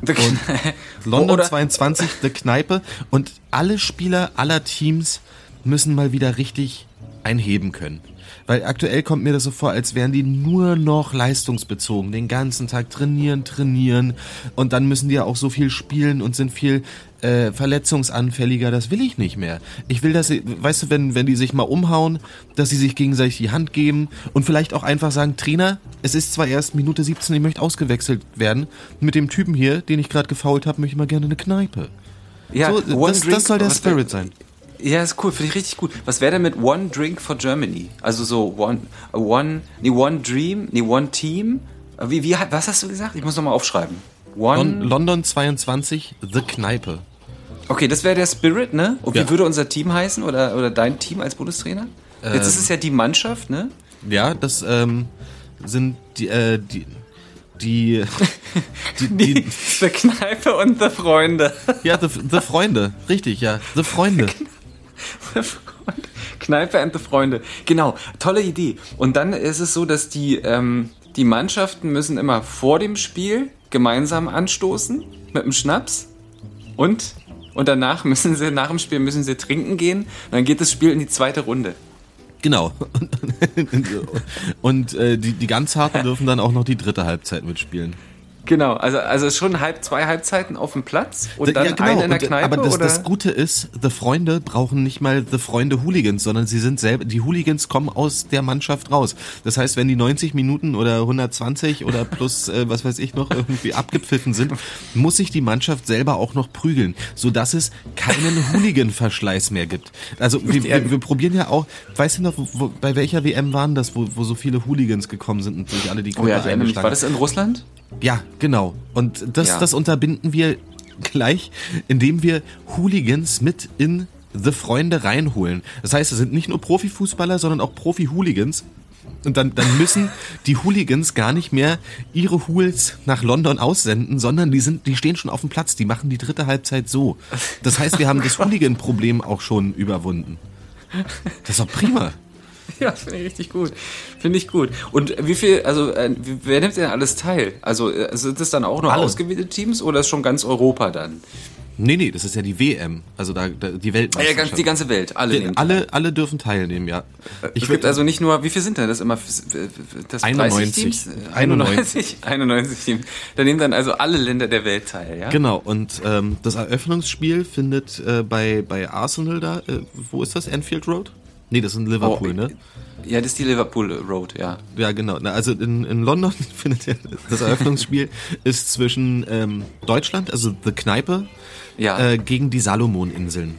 Und (laughs) London Oder- 22, The Kneipe. Und alle Spieler aller Teams müssen mal wieder richtig einheben können. Weil aktuell kommt mir das so vor, als wären die nur noch leistungsbezogen. Den ganzen Tag trainieren, trainieren. Und dann müssen die ja auch so viel spielen und sind viel äh, verletzungsanfälliger. Das will ich nicht mehr. Ich will, dass sie, weißt du, wenn, wenn die sich mal umhauen, dass sie sich gegenseitig die Hand geben und vielleicht auch einfach sagen, Trainer, es ist zwar erst Minute 17, ich möchte ausgewechselt werden. Mit dem Typen hier, den ich gerade gefault habe, möchte ich mal gerne eine Kneipe. ja, so, das, das soll der Spirit sein. Ja, ist cool, finde ich richtig gut. Was wäre denn mit One Drink for Germany? Also so One, One, nee, One Dream, nee, One Team. Äh, Wie, wie, was hast du gesagt? Ich muss nochmal aufschreiben. One. Lon London 22, The Kneipe. Okay, das wäre der Spirit, ne? Und Ja. wie würde unser Team heißen oder, oder dein Team als Bundestrainer? Jetzt Ähm. ist es ja die Mannschaft, ne? Ja, das ähm, sind die, äh, die, (laughs) die, die, die, The Kneipe und The Freunde. ja, the, the Freunde, richtig, ja, The Freunde. (laughs) The Freunde. (laughs) Kneipe and the Freunde. Genau, tolle Idee. Und dann ist es so, dass die, ähm, die Mannschaften müssen immer vor dem Spiel gemeinsam anstoßen mit dem Schnaps und, und danach müssen sie, nach dem Spiel müssen sie trinken gehen. Dann geht das Spiel in die zweite Runde. Genau. Und (laughs) äh, die, die ganz Harten (laughs) dürfen dann auch noch die dritte Halbzeit mitspielen. Genau, also, also schon halb, zwei Halbzeiten auf dem Platz und dann ja, genau. eine in der Und, Kneipe aber das, das Gute ist, The Freunde brauchen nicht mal The Freunde Hooligans, sondern sie sind selber, die Hooligans kommen aus der Mannschaft raus. Das heißt, wenn die 90 Minuten oder 120 oder (laughs) plus, äh, was weiß ich noch, irgendwie abgepfiffen sind, muss sich die Mannschaft selber auch noch prügeln, sodass es keinen (laughs) Hooligan-Verschleiß mehr gibt. Also wir, wir, wir probieren ja auch, weißt du noch, wo, wo, bei welcher WM waren das, wo, wo so viele Hooligans gekommen sind und sich alle die oh ja, nämlich, war das in Russland? Ja, genau. Und das, Ja. das unterbinden wir gleich, indem wir Hooligans mit in The Freunde reinholen. Das heißt, es sind nicht nur Profifußballer, sondern auch Profi-Hooligans. Und dann, dann müssen die Hooligans gar nicht mehr ihre Hools nach London aussenden, sondern die sind, die stehen schon auf dem Platz, die machen die dritte Halbzeit so. Das heißt, wir haben das (laughs) Hooligan-Problem auch schon überwunden. Das ist doch prima. (laughs) Ja, finde ich richtig gut. Finde ich gut. Und wie viel, also äh, wer nimmt denn alles teil? Also äh, sind das dann auch nur Alle. ausgewählte Teams oder ist schon ganz Europa dann? Nee, nee, das ist ja die WM, also da, da die Ja, Weltmeisterschaft. ganz, die ganze Welt, alle nehmen teil. alle, alle dürfen teilnehmen, ja. Ich gibt also nicht nur, wie viel sind denn das immer? Das 91. 30 Teams? 91. 91 (laughs) Teams. Da nehmen dann also alle Länder der Welt teil, ja? Genau, und ähm, das Eröffnungsspiel findet äh, bei, bei Arsenal da, äh, wo ist das? Anfield Road? Nee, das ist in Liverpool, Oh, ne? Ja, das ist die Liverpool Road, ja. Ja, genau. Na, Also in, in London (laughs) findet ja das Eröffnungsspiel (laughs) ist zwischen ähm, Deutschland, also The Kneipe, Ja. äh, gegen die Salomoninseln.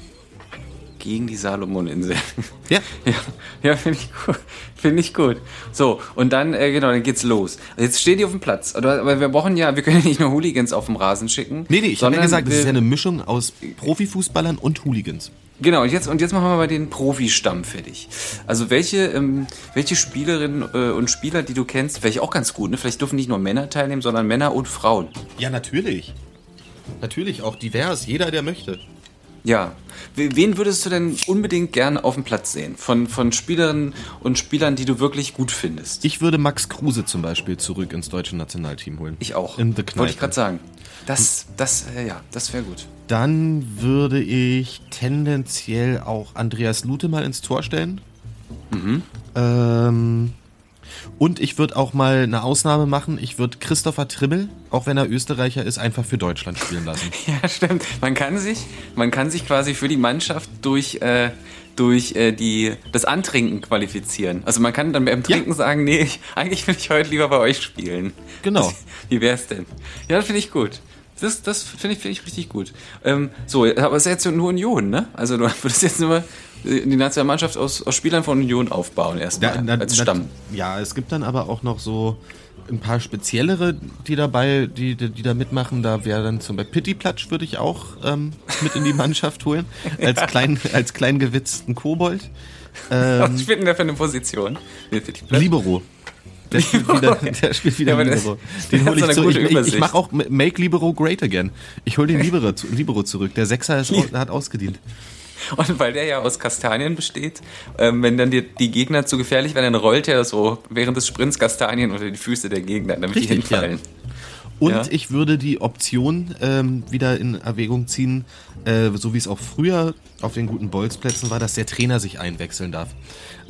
Gegen die Salomoninseln. (laughs) Ja. Ja, ja finde ich gut. Finde ich gut. So, und dann, äh, genau, dann geht's los. Jetzt stehen die auf dem Platz. Aber wir brauchen ja, wir können ja nicht nur Hooligans auf dem Rasen schicken. Nee, nee, ich habe ja gesagt, das ist ja eine Mischung aus Profifußballern und Hooligans. Genau, und jetzt, und jetzt machen wir mal den Profi-Stamm fertig. Also welche, ähm, welche Spielerinnen äh, und Spieler, die du kennst, welche auch ganz gut, ne? Vielleicht dürfen nicht nur Männer teilnehmen, sondern Männer und Frauen. Ja, natürlich. Natürlich, auch divers, jeder, der möchte. Ja. We- Wen würdest du denn unbedingt gern auf dem Platz sehen? Von, von Spielerinnen und Spielern, die du wirklich gut findest? Ich würde Max Kruse zum Beispiel zurück ins deutsche Nationalteam holen. Ich auch. In The Wollte ich Kneipe. gerade sagen. Das, das, äh, ja, das wäre gut. Dann würde ich tendenziell auch Andreas Lute mal ins Tor stellen. Ähm, und ich würde auch mal eine Ausnahme machen. Ich würde Christopher Trimmel, auch wenn er Österreicher ist, einfach für Deutschland spielen lassen. (laughs) Ja, stimmt. Man kann sich, man kann sich quasi für die Mannschaft durch, äh, durch äh, die, das Antrinken qualifizieren. Also man kann dann beim Trinken sagen, nee, ich, eigentlich will ich heute lieber bei euch spielen. Genau. (laughs) Wie wär's denn? Ja, das finde ich gut. Das, das finde ich, finde ich richtig gut. Ähm, so, aber es ist jetzt nur Union, ne? Also du (laughs) würdest jetzt nur die Nationalmannschaft aus, aus Spielern von Union aufbauen erstmal Da- als Stamm. Ja, es gibt dann aber auch noch so ein paar speziellere, die dabei, die, die, die da mitmachen. Da wäre dann zum Beispiel Pittiplatsch würde ich auch ähm, mit in die (laughs) Mannschaft holen. Als klein, als klein gewitzten Kobold. (laughs) Was spielt denn der für eine Position? Nee. Libero. Der spielt (laughs) wieder, der spielt wieder Ja, Libero. Den (laughs) hole ich eine zu. gute Ich, ich, ich mache auch Make Libero Great Again. Ich hole den Libero, Libero zurück. Der Sechser ist, hat ausgedient. Und weil der ja aus Kastanien besteht, ähm, wenn dann die, die Gegner zu gefährlich werden, dann rollt er so während des Sprints Kastanien unter die Füße der Gegner, damit die Richtig, ja. Und Ja. ich würde die Option ähm, wieder in Erwägung ziehen, äh, so wie es auch früher auf den guten Bolzplätzen war, dass der Trainer sich einwechseln darf.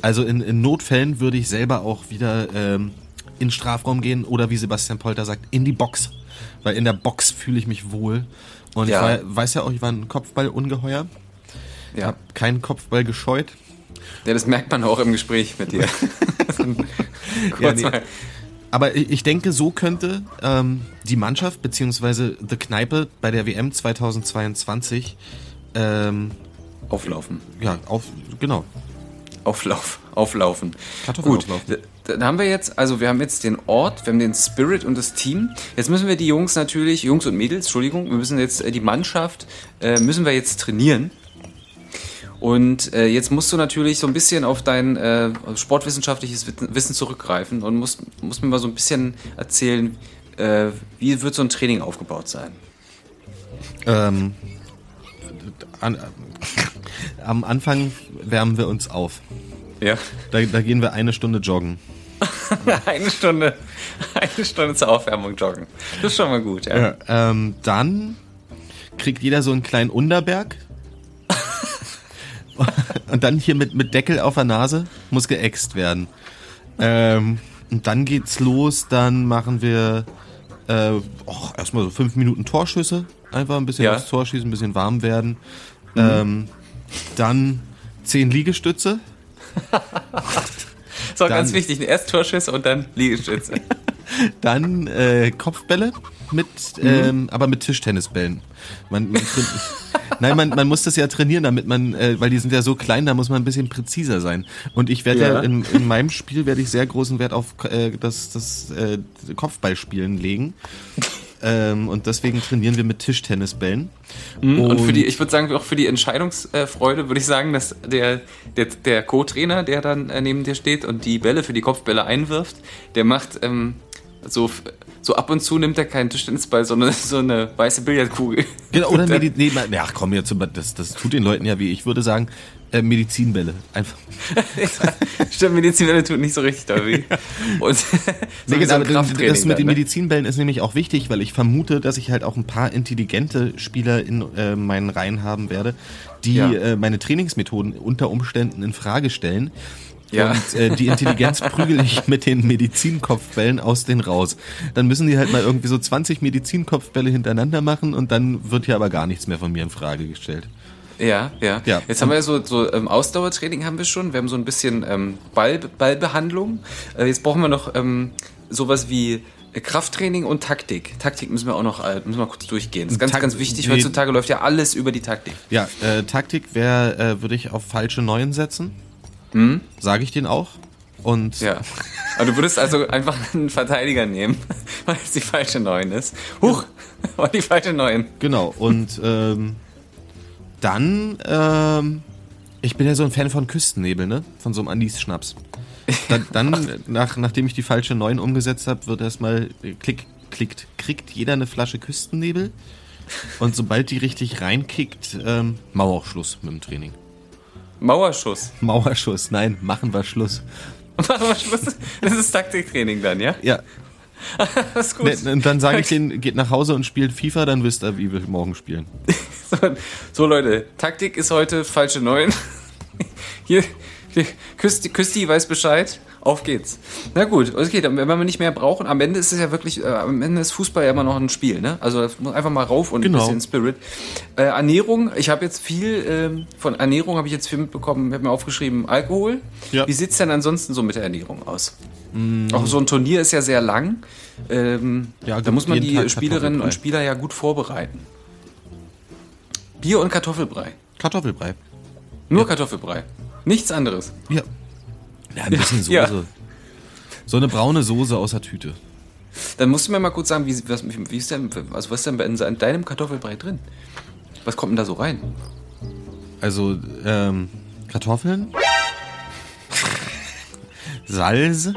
Also in, in Notfällen würde ich selber auch wieder ähm, in den Strafraum gehen oder wie Sebastian Polter sagt, in die Box. Weil in der Box fühle ich mich wohl. Und Ja. ich war, weiß ja auch, ich war ein Kopfballungeheuer. Ja. Hab keinen Kopfball gescheut. ja, das merkt man auch im Gespräch mit dir. (laughs) (laughs) Kurz Ja, nee. mal. Aber ich denke, so könnte ähm, die Mannschaft beziehungsweise The Kneipe bei der WM 2022 ähm, Auflaufen. ja, auf, genau. Auflauf, auflaufen. Gut, auflaufen. dann haben wir jetzt, also wir haben jetzt den Ort, wir haben den Spirit und das Team. Jetzt müssen wir die Jungs natürlich, Jungs und Mädels, Entschuldigung, wir müssen jetzt äh, die Mannschaft, äh, müssen wir jetzt trainieren. Und äh, jetzt musst du natürlich so ein bisschen auf dein äh, sportwissenschaftliches Wissen- zurückgreifen und musst, musst mir mal so ein bisschen erzählen, äh, wie wird so ein Training aufgebaut sein? Ähm, an, (laughs) am Anfang wärmen wir uns auf. Ja. Da, da gehen wir eine Stunde joggen. (laughs) eine Stunde, eine Stunde zur Aufwärmung joggen. Das ist schon mal gut, ja. Ähm, dann kriegt jeder so einen kleinen Unterberg. (laughs) und dann hier mit, mit Deckel auf der Nase muss geäxt werden. Ähm, und dann geht's los, dann machen wir äh, och, erstmal so fünf Minuten Torschüsse. Einfach ein bisschen Ja. aufs Tor schießen, ein bisschen warm werden. Ähm, dann zehn Liegestütze. (laughs) So, ganz wichtig, erst Torschüsse und dann Liegestütze. (laughs) Dann äh, Kopfbälle mit, ähm, aber mit Tischtennisbällen. Man, man (laughs) Nein, man, man muss das ja trainieren, damit man, äh, weil die sind ja so klein, da muss man ein bisschen präziser sein. Und ich werde ja, Ja. in, in meinem Spiel werde ich sehr großen Wert auf äh, das, das äh, Kopfballspielen legen. Ähm, und deswegen trainieren wir mit Tischtennisbällen. Mhm. Und, für die, ich würde sagen, auch für die Entscheidungsfreude würde ich sagen, dass der, der, der Co-Trainer, der dann äh, neben dir steht und die Bälle für die Kopfbälle einwirft, der macht ähm, so, so ab und zu nimmt er keinen Tischtennisball, sondern (laughs) so eine weiße Billardkugel. Genau, oder Und dann- Medi nee, ach komm, jetzt, das, das tut den Leuten ja wie, ich würde sagen, äh, Medizinbälle. Einfach. (laughs) Stimmt, Medizinbälle tut nicht so richtig da weh. (laughs) Und so Nee, so genau, ein das mit dann, den ne? Medizinbällen ist nämlich auch wichtig, weil ich vermute, dass ich halt auch ein paar intelligente Spieler in äh, meinen Reihen haben werde, die Ja. äh, meine Trainingsmethoden unter Umständen in Frage stellen. Ja. Und äh, die Intelligenz (laughs) prügel ich mit den Medizinkopfbällen aus den raus. Dann müssen die halt mal irgendwie so 20 Medizinkopfbälle hintereinander machen und dann wird hier aber gar nichts mehr von mir in Frage gestellt. Ja, ja, Ja. Jetzt haben wir so, so ähm, Ausdauertraining haben wir schon. Wir haben so ein bisschen ähm, Ball, Ballbehandlung. Äh, jetzt brauchen wir noch ähm, sowas wie äh, Krafttraining und Taktik. Taktik müssen wir auch noch äh, müssen wir kurz durchgehen. Das ist ganz, Tak- ganz wichtig. Heutzutage läuft ja alles über die Taktik. Ja, äh, Taktik wäre, äh, würde ich auf falsche Neuen setzen. Sage ich den auch. Und Ja. Aber du würdest also einfach einen Verteidiger nehmen, (laughs) weil es die falsche Neun ist. Huch, war die falsche Neun. Genau, und ähm, dann, ähm, ich bin ja so ein Fan von Küstennebel, ne? Von so einem Anis-Schnaps. Dann, dann (laughs) nach, nachdem ich die falsche 9 umgesetzt habe, wird erstmal äh, klick, klickt, kriegt jeder eine Flasche Küstennebel. Und sobald die richtig reinkickt, ähm, Mauerschluss mit dem Training. Mauerschuss. Mauerschuss, nein, machen wir Schluss. (laughs) Machen wir Schluss. Das ist Taktiktraining dann, ja? Ja, (laughs) Das ist gut. ne, und dann sage ich denen, geht nach Hause und spielt FIFA, dann wisst ihr, wie wir morgen spielen. (laughs) So, so Leute, Taktik ist heute falsche Neun. Hier, hier Küsti, weiß Bescheid. Auf geht's. Na gut, okay, dann, wenn wir nicht mehr brauchen, am Ende ist es ja wirklich, äh, am Ende ist Fußball ja immer noch ein Spiel, ne? Also einfach mal rauf und Genau. ein bisschen Spirit. Äh, Ernährung, ich habe jetzt viel, ähm, von Ernährung habe ich jetzt viel mitbekommen, habe mir aufgeschrieben, Alkohol. Ja. Wie sieht's denn ansonsten so mit der Ernährung aus? Auch so ein Turnier ist ja sehr lang. Ähm, Ja, da muss man die Tag Spielerinnen und. Spieler ja gut vorbereiten. Bier und Kartoffelbrei. Kartoffelbrei. Nur Kartoffelbrei. Nichts anderes. Ja. Ja, ein bisschen Soße. Ja. So eine braune Soße aus der Tüte. Dann musst du mir mal kurz sagen, wie, was, wie ist denn, also was ist denn in in deinem Kartoffelbrei drin? Was kommt denn da so rein? Also, ähm, Kartoffeln, Salz,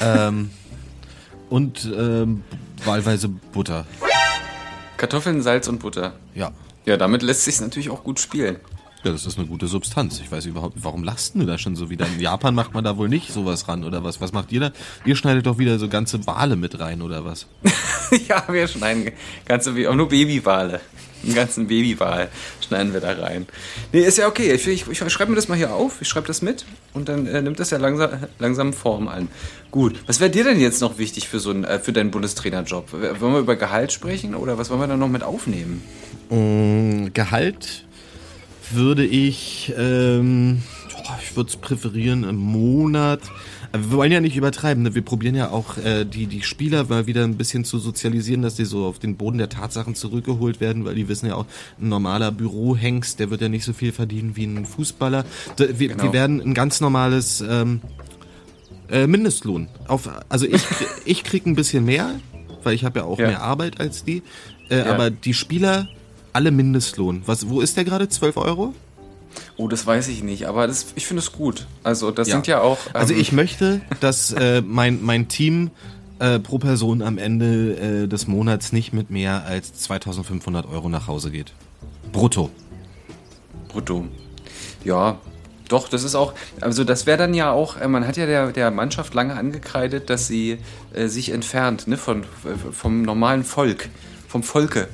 ähm, und ähm, wahlweise Butter. Kartoffeln, Salz und Butter. Ja. Ja, damit lässt sich natürlich auch gut spielen. Ja, das ist eine gute Substanz. Ich weiß überhaupt, warum lasten du da schon so wieder? In Japan macht man da wohl nicht sowas ran oder was? Was macht ihr da? Ihr schneidet doch wieder so ganze Wale mit rein oder was? (laughs) ja, wir schneiden ganze, auch nur Babywale. Einen ganzen Babywal schneiden wir da rein. Nee, ist ja okay. Ich, ich, ich schreibe mir das mal hier auf. Ich schreibe das mit und dann äh, nimmt das ja langsam, langsam Form an. Gut. Was wäre dir denn jetzt noch wichtig für so einen, äh, für deinen Bundestrainerjob? Wollen wir über Gehalt sprechen oder was wollen wir da noch mit aufnehmen? Mm, Gehalt würde ich, ähm, ich würde es präferieren im Monat. Aber wir wollen ja nicht übertreiben. Ne? Wir probieren ja auch äh, die, die Spieler mal wieder ein bisschen zu sozialisieren, dass die so auf den Boden der Tatsachen zurückgeholt werden, weil die wissen ja auch, ein normaler Bürohengst, der wird ja nicht so viel verdienen wie ein Fußballer. Wir, Genau. wir werden ein ganz normales ähm, äh, Mindestlohn. Auf, also ich, (laughs) ich krieg ein bisschen mehr, weil ich habe ja auch Ja. mehr Arbeit als die. Äh, Ja. Aber die Spieler, alle Mindestlohn. Was, wo ist der gerade? 12 Euro? Oh, das weiß ich nicht, aber das, ich finde es gut. Also, das Ja. sind ja auch. Also ähm, ich möchte, dass äh, mein, mein Team äh, pro Person am Ende äh, des Monats nicht mit mehr als 2500 Euro nach Hause geht. Brutto. Brutto. Ja, doch, das ist auch, also das wäre dann ja auch, äh, man hat ja der, der Mannschaft lange angekreidet, dass sie äh, sich entfernt ne, von, vom normalen Volk, vom Volke.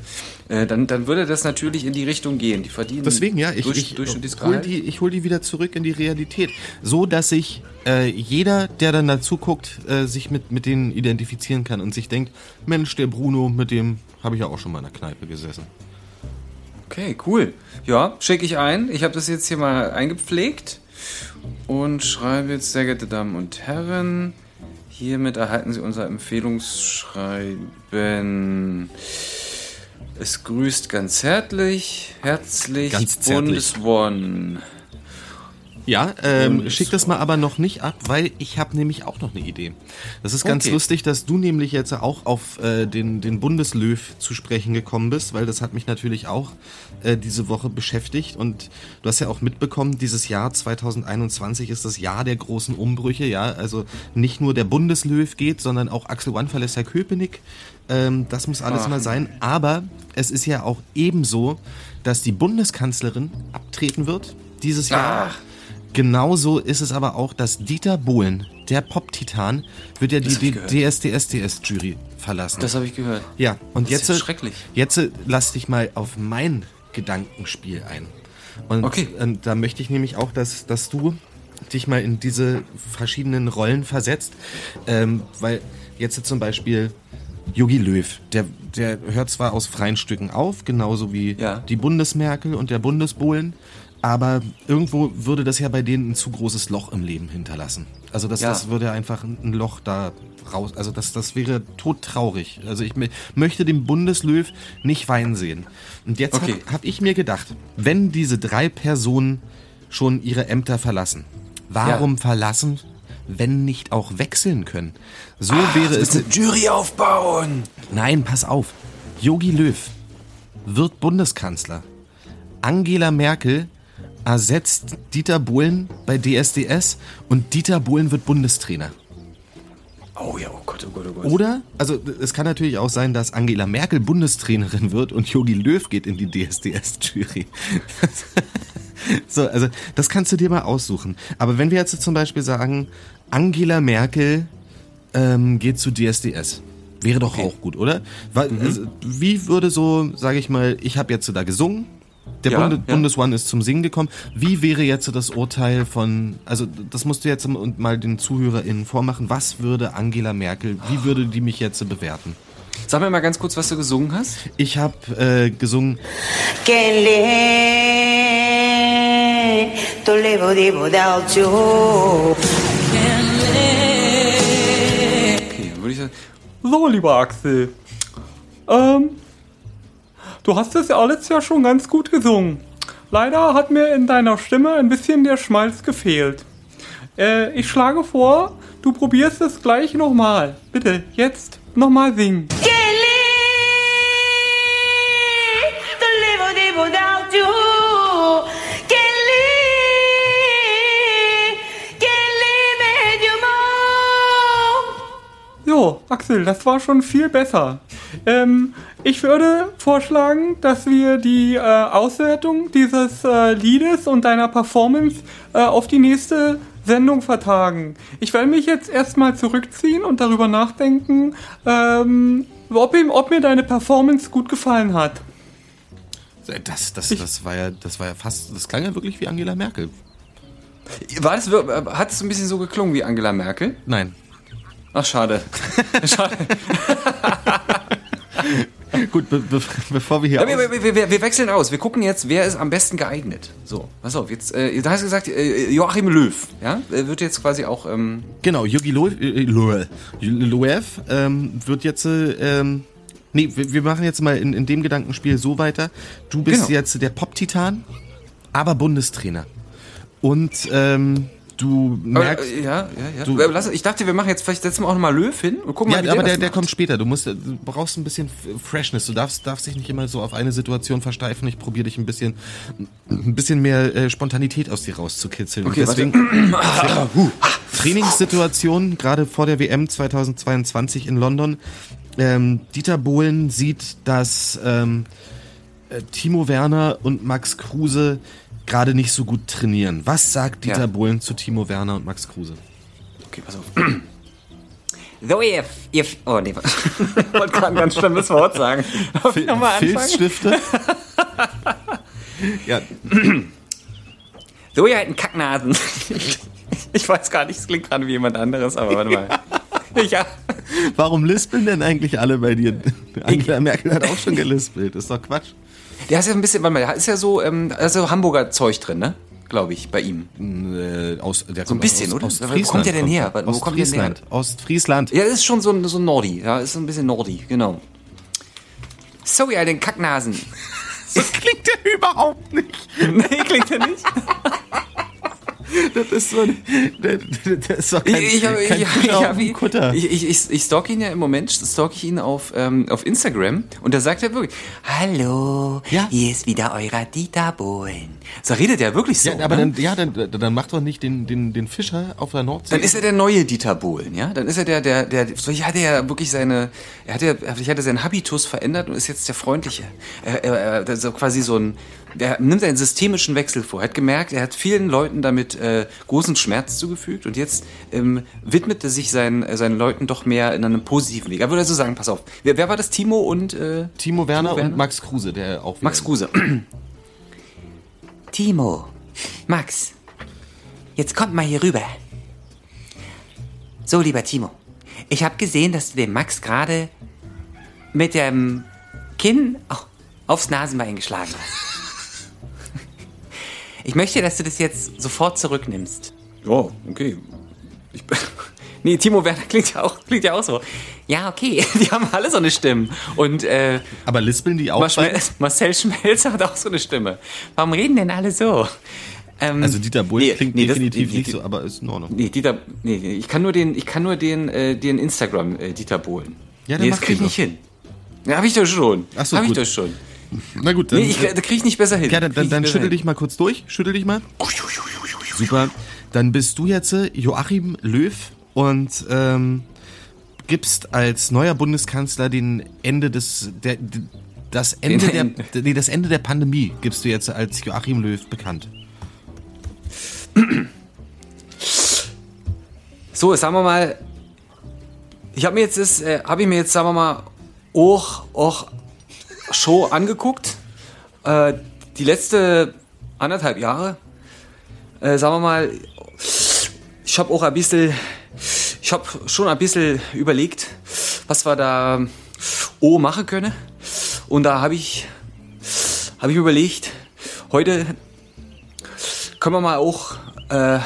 Äh, dann, dann würde das natürlich in die Richtung gehen. Die verdienen Deswegen, ja, ich, durch, ich durchschnittliches hol Gehalt. die, ich hol die wieder zurück in die Realität. So, dass sich äh, jeder, der dann dazu guckt, äh, sich mit, mit denen identifizieren kann und sich denkt, Mensch, der Bruno, mit dem habe ich ja auch schon mal in der Kneipe gesessen. Okay, cool. Ja, schicke ich ein. Ich habe das jetzt hier mal eingepflegt und schreibe jetzt, sehr geehrte Damen und Herren, hiermit erhalten Sie unser Empfehlungsschreiben. Es grüßt ganz herzlich, herzlich Ganz zärtlich. Bundeswon. Ja, ähm, schick das mal aber noch nicht ab, weil ich habe nämlich auch noch eine Idee. Das ist ganz Okay. lustig, dass du nämlich jetzt auch auf äh, den, den Bundeslöw zu sprechen gekommen bist, weil das hat mich natürlich auch äh, diese Woche beschäftigt und du hast ja auch mitbekommen, dieses Jahr 2021 ist das Jahr der großen Umbrüche, ja, also nicht nur der Bundeslöw geht, sondern auch Axel One verlässt Herr Köpenick, ähm, das muss alles mal sein, aber es ist ja auch ebenso, dass die Bundeskanzlerin abtreten wird dieses Jahr. Ach. Genauso ist es aber auch, dass Dieter Bohlen, der Pop-Titan, wird ja die. DSDS-DS-Jury verlassen. Das habe ich gehört. ja, und Das jetzt, ist schrecklich. jetzt lass dich mal auf mein Gedankenspiel ein. Und, Okay. und da möchte ich nämlich auch, dass, dass du dich mal in diese verschiedenen Rollen versetzt, ähm, weil jetzt zum Beispiel Jogi Löw, der, der hört zwar aus freien Stücken auf, genauso wie Ja. die Bundesmerkel und der Bundesbohlen, aber irgendwo würde das ja bei denen ein zu großes Loch im Leben hinterlassen. Also das, Ja. das würde einfach ein Loch da raus, also das, das wäre todtraurig. Also ich mö- möchte den Bundeslöw nicht weinen sehen. Und jetzt Okay. habe hab ich mir gedacht, wenn diese drei Personen schon ihre Ämter verlassen, warum verlassen, wenn nicht auch wechseln können? So wäre es. eine Jury aufbauen. Nein, pass auf. Yogi Löw wird Bundeskanzler. Angela Merkel ersetzt Dieter Bohlen bei DSDS und Dieter Bohlen wird Bundestrainer. Oh ja, oh Gott, oh Gott, oh Gott. Oder, also es kann natürlich auch sein, dass Angela Merkel Bundestrainerin wird und Yogi Löw geht in die DSDS-Jury. (laughs) so, also das kannst du dir mal aussuchen. Aber wenn wir jetzt zum Beispiel sagen, Angela Merkel ähm, geht zu DSDS, wäre doch auch gut, oder? Weil, Mhm. also, wie würde so, sage ich mal, ich habe jetzt da gesungen, der Ja, Bunde, ja. Bundesone ist zum Singen gekommen. Wie wäre jetzt das Urteil von, also das musst du jetzt mal den ZuhörerInnen vormachen. Was würde Angela Merkel, wie würde die mich jetzt bewerten? Sag mir mal ganz kurz, was du gesungen hast. Ich habe äh, gesungen, Okay, würde ich sagen, So, lieber Axel. Ähm, du hast das alles ja schon ganz gut gesungen. Leider hat mir in deiner Stimme ein bisschen der Schmalz gefehlt. Äh, ich schlage vor, du probierst es gleich nochmal. Bitte, jetzt nochmal singen. So, Axel, das war schon viel besser. Ähm, ich würde vorschlagen, dass wir die äh, Auswertung dieses äh, Liedes und deiner Performance äh, auf die nächste Sendung vertagen. Ich werde mich jetzt erstmal zurückziehen und darüber nachdenken, ähm, ob, ihm, ob mir deine Performance gut gefallen hat. äh, das, das, das war ja, das war ja fast, das klang ja wirklich wie Angela Merkel. war das, äh, hat es ein bisschen so geklungen wie Angela Merkel? Nein. Ach, schade. (laughs) schade. (laughs) (laughs) Gut, be be bevor wir hier Ja, wir, aus- wir, wir, wir wechseln aus. Wir gucken jetzt, wer ist am besten geeignet. So, pass auf, jetzt, äh, da hast du gesagt, äh, Joachim Löw, ja, äh, wird jetzt quasi auch, ähm, Genau, Yogi Löw, äh, Löw, Löw ähm, wird jetzt, äh, ähm, nee, wir, wir machen jetzt mal in, in dem Gedankenspiel so weiter. Du bist Genau. jetzt der Pop-Titan, aber Bundestrainer. Und ähm, du merkst... äh, ja, ja, ja. Du- Äh, Lass, ich dachte, wir machen jetzt, vielleicht setzen wir auch nochmal Löw hin und gucken ja, mal, wie aber der, der, der kommt später. Du musst, du brauchst ein bisschen Freshness. Du darfst, darfst dich nicht immer so auf eine Situation versteifen. Ich probiere dich ein bisschen, ein bisschen mehr äh, Spontanität aus dir rauszukitzeln. Okay, Und deswegen, (coughs) Trainingssituation, gerade vor der WM 2022 in London. Ähm, Dieter Bohlen sieht, dass ähm, äh, Timo Werner und Max Kruse gerade nicht so gut trainieren. Was sagt Dieter Ja. Bohlen zu Timo Werner und Max Kruse? Okay, pass auf. So, ihr, ihr, oh nee, (laughs) ich wollte gerade ein ganz schlimmes Wort sagen. Darf ich nochmal anfangen? Filzstifte? (laughs) ja, (clears throat) So, ihr alten Kacknasen. (laughs) Ich weiß gar nicht, es klingt gerade wie jemand anderes, aber warte mal. Ja, Warum lispeln denn eigentlich alle bei dir? Angela Merkel hat auch schon gelispelt. Ist doch Quatsch. Der ist ja ein bisschen, warte mal, der ist ja so, ähm, da ist so Hamburger Zeug drin, ne? Glaube ich, bei ihm. Äh, aus, der So ein kommt bisschen, aus, oder? Aus Wo kommt der denn her? Wo Aus kommt der denn her? Ostfriesland. Ostfriesland. Ja, ist schon so ein, so ein Nordi. Ja, ist so ein bisschen Nordi, genau. (laughs) So, ihr alten Kacknasen. Das klingt ja überhaupt nicht. nee, klingt ja nicht. (laughs) Das ist so ein, das ist doch kein, ich, ich, kein ich, Kutter. ich, ich, ich, ich stalk ihn ja im Moment, stalk ich ihn auf, ähm, auf Instagram und da sagt er wirklich, Hallo, Ja. hier ist wieder euer Dieter Bohlen. So redet er wirklich so. ja, aber ne? dann, ja, dann, dann macht doch nicht den, den, den Fischer auf der Nordsee. Dann ist er der neue Dieter Bohlen, ja? Dann ist er der, der, der, vielleicht hat er ja wirklich seine, er hat ja, vielleicht hat er seinen Habitus verändert und ist jetzt der Freundliche. Er, er, er, so quasi so ein, der nimmt einen systemischen Wechsel vor. Er hat gemerkt, er hat vielen Leuten damit äh, großen Schmerz zugefügt und jetzt ähm, widmet er sich seinen, äh, seinen Leuten doch mehr in einem positiven Weg. Er würde also sagen, pass auf, wer, wer war das? Timo und, äh, Timo Werner, Werner? und Max Kruse, der auch Max Kruse. (clears throat) Timo, Max, jetzt kommt mal hier rüber. So, lieber Timo, ich habe gesehen, dass du dem Max gerade mit dem Kinn oh, aufs Nasenbein geschlagen hast. Ich möchte, dass du das jetzt sofort zurücknimmst. Ja, okay. Ich, (laughs) nee, Timo Werner klingt ja auch, klingt ja auch so. Ja, okay. (laughs) Die haben alle so eine Stimme. Und äh, Aber lispeln die auch? Marcel, Marcel Schmelzer hat auch so eine Stimme. Warum reden denn alle so? Ähm, Also Dieter Bohlen nee, klingt nee, das- definitiv nee, nicht nee, so, aber ist in Ordnung. Nee, Dieter, nee, nee, ich kann nur den, ich kann nur den, äh, den Instagram äh, Dieter Bohlen. Ja, dann nee, das krieg ich nicht hin. Ja, hab ich doch schon. Ach so, hab ich gut. doch schon. Na gut, dann, Nee, ich, da krieg ich nicht besser hin. ja, dann, dann, dann schüttel hin. dich mal kurz durch. Schüttel dich mal. Super. Dann bist du jetzt äh, Joachim Löw und ähm, gibst als neuer Bundeskanzler den Ende des der, das Ende der nee, das Ende der Pandemie gibst du jetzt als Joachim Löw bekannt. So, sagen wir mal, ich habe mir jetzt das, äh, habe ich mir jetzt, sagen wir mal, auch, auch Show angeguckt. Äh, die letzte anderthalb Jahre. Äh, sagen wir mal, ich habe auch ein bisschen, ich habe schon ein bisschen überlegt, was wir da O machen können. Und da habe ich, habe ich überlegt, heute können wir mal auch äh,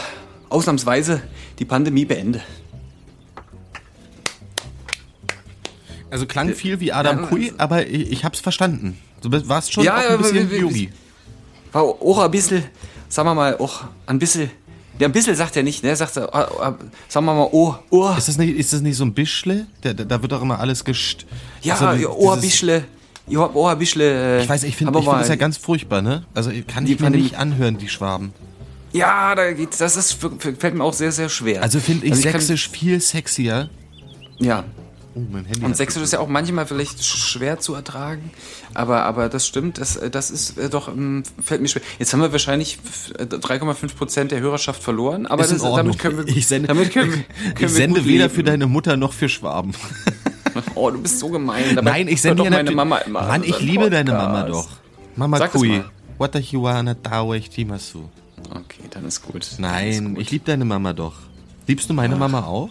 ausnahmsweise die Pandemie beenden. Also klang viel wie Adam ja, Kui, aber ich, ich hab's verstanden. Du warst schon Ja, auch ja, ein bisschen Yogi. War auch ein bisschen, sagen wir mal, auch ein bisschen, der ein bisschen sagt er nicht, ne? Sagt er, äh, sagen wir mal, oh, oh, Ist das nicht, ist das nicht so ein Bischle? Da, da, wird doch immer alles gescht. ja, Also ja, oh, dieses- bisschen, ja, oh, bisschen. äh, Ich weiß, ich finde ich find das ja ganz furchtbar, ne? Also kann Die ich mir nicht anhören, die Schwaben. Ja, da geht, das ist, fällt mir auch sehr, sehr schwer. Also finde ich kann- Sächsisch viel sexier. ja. Oh, mein Handy. Und Sächsisch ist ja auch manchmal vielleicht sch- schwer zu ertragen, aber, aber das stimmt, das, äh, das ist äh, doch, ähm, fällt mir schwer. Jetzt haben wir wahrscheinlich f- äh, 3,5 Prozent der Hörerschaft verloren, aber das, Ordnung. damit können wir, ich sende, damit können, (laughs) ich können wir sende weder leben. für deine Mutter noch für Schwaben. (laughs) Oh, du bist so gemein. Dabei Nein, ich sende doch dir meine Mama immer. Mann, ich liebe deine Podcast. Mama doch. Mama Sag Kui. Watahiwana Tawech Timasu. Okay, dann ist gut. Nein, ist gut. ich liebe deine Mama doch. Liebst du meine Mama auch?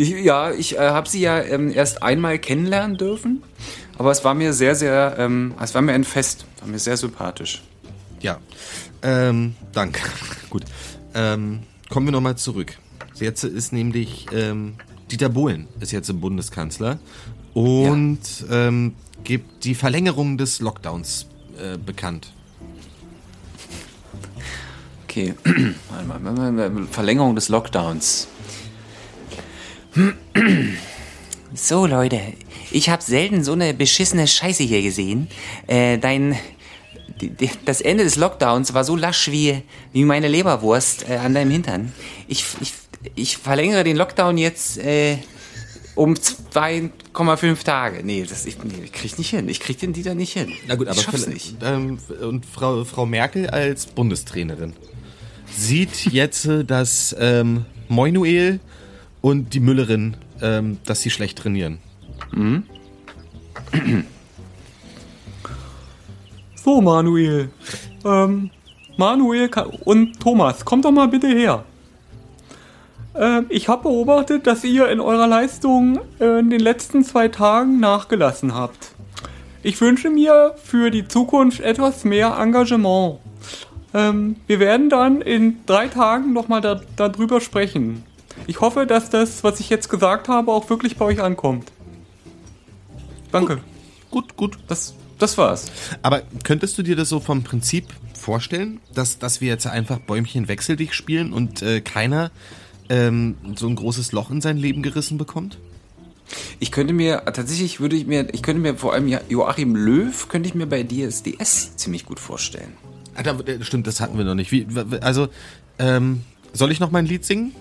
Ich, ja, ich äh, habe sie ja ähm, erst einmal kennenlernen dürfen, aber es war mir sehr, sehr, ähm, es war mir ein Fest, war mir sehr sympathisch. Ja. Ähm, danke. (laughs) Gut. Ähm, kommen wir nochmal zurück. Jetzt ist nämlich ähm, Dieter Bohlen ist jetzt im Bundeskanzler und ähm, gibt die Verlängerung des Lockdowns äh, bekannt. Okay, (clears throat) Verlängerung des Lockdowns. So, Leute, ich habe selten so eine beschissene Scheiße hier gesehen. Äh, dein. Das Ende des Lockdowns war so lasch wie, wie meine Leberwurst äh, an deinem Hintern. Ich, ich, ich verlängere den Lockdown jetzt äh, um 2,5 Tage. Nee, das, ich, nee, ich krieg nicht hin. Ich krieg den Dieter nicht hin. Na gut, aber ich schaff's nicht. Ähm, und Frau, Frau Merkel als Bundestrainerin sieht jetzt, äh, dass ähm, Moinuel und die Müllerin, ähm, dass sie schlecht trainieren. So, Manuel. Ähm, Manuel ka- und Thomas, kommt doch mal bitte her. Ähm, ich habe beobachtet, dass ihr in eurer Leistung äh, in den letzten zwei Tagen nachgelassen habt. Ich wünsche mir für die Zukunft etwas mehr Engagement. Ähm, wir werden dann in drei Tagen nochmal da, darüber sprechen. Ich hoffe, dass das, was ich jetzt gesagt habe, auch wirklich bei euch ankommt. Danke. Gut, gut. Das, Das war's. Aber könntest du dir das so vom Prinzip vorstellen, dass, dass wir jetzt einfach Bäumchen wechsel dich spielen und äh, keiner ähm, so ein großes Loch in sein Leben gerissen bekommt? Ich könnte mir, tatsächlich würde ich mir, ich könnte mir vor allem ja- Joachim Löw, könnte ich mir bei DSDS ziemlich gut vorstellen. Ah, da, äh, stimmt, das hatten wir noch nicht. Wie, also, ähm, soll ich noch mein Lied singen?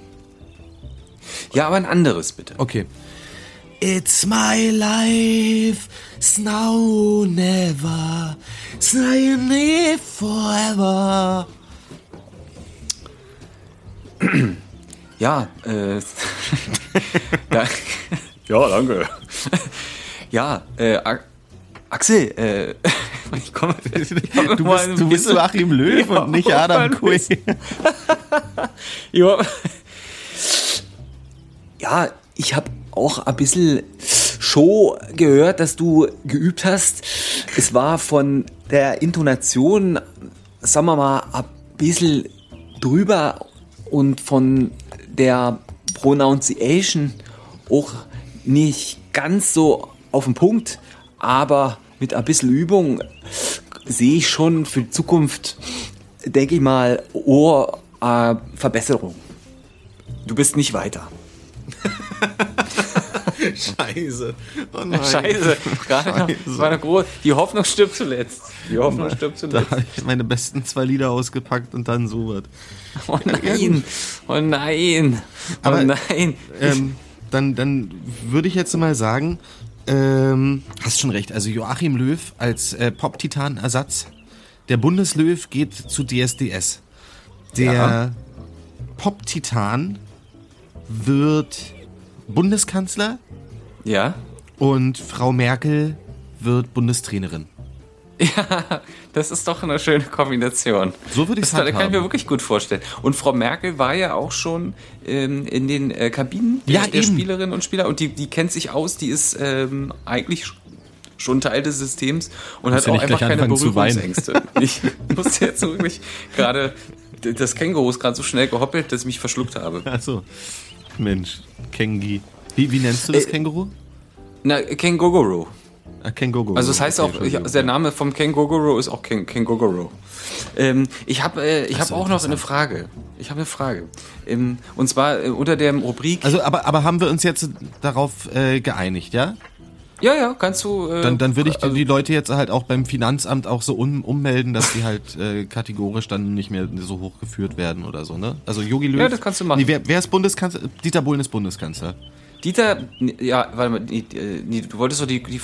Ja, aber ein anderes bitte. Okay. It's my life, it's now never, it's now forever. (clears throat) Ja, äh, (laughs) ja, danke. Ja, äh, Axel, äh, (laughs) ich komme. Du bist, du bist Joachim Löw (laughs) Ja, und nicht Adam Quinn. Ja, ja ich habe auch ein bisschen Show gehört, dass du geübt hast. Es war von der Intonation, sagen wir mal, ein bisschen drüber und von der Pronunciation auch nicht ganz so auf den Punkt, aber mit ein bisschen Übung sehe ich schon für die Zukunft, denke ich mal, Ohr äh, Verbesserung. Du bist nicht weiter. (laughs) Scheiße. Oh nein. Scheiße, gerade noch, das war eine große, die Hoffnung stirbt zuletzt. Die Hoffnung stirbt Da zuletzt. habe ich meine besten zwei Lieder ausgepackt und dann so was. Oh nein, oh nein, oh Aber, nein. Ähm, dann, dann würde ich jetzt mal sagen, ähm, hast schon recht, also Joachim Löw als äh, Pop-Titan-Ersatz. Der Bundeslöw geht zu DSDS. Der Ja. Pop-Titan wird Bundeskanzler Ja, und Frau Merkel wird Bundestrainerin. (laughs) das ist doch eine schöne Kombination. So würde ich's Das kann, kann ich mir wirklich gut vorstellen. Und Frau Merkel war ja auch schon ähm, in den äh, Kabinen der, Ja, der eben. Spielerinnen und Spieler und die, die kennt sich aus, die ist ähm, eigentlich sch- schon Teil des Systems und hat ja auch einfach keine. Berührungsängste. (laughs) Ich musste jetzt so wirklich gerade, das Känguru ist gerade so schnell gehoppelt, dass ich mich verschluckt habe. Achso. Mensch, Kengi. Wie, wie nennst du das Äh, Känguru? Na, Kängogoro. Ah, Känguru. Also das heißt Okay, auch, ich, der Name vom Kängogoro ist auch Kängogoro. Ähm, ich habe äh, ich hab auch noch eine. Frage. Ich habe eine Frage. Ähm, und zwar äh, unter der Rubrik... Also, aber, aber haben wir uns jetzt darauf äh, geeinigt, ja? Ja, ja, kannst du... Äh, Dann, dann würde ich die, also, die Leute jetzt halt auch beim Finanzamt auch so um, ummelden, dass die halt äh, kategorisch dann nicht mehr so hochgeführt werden oder so, ne? Also Yogi Löw. Ja, das kannst du machen. Nee, wer, wer ist Bundeskanzler? Dieter Bohlen ist Bundeskanzler. Dieter... Ja, warte mal, nee, äh, nee, du wolltest doch die... die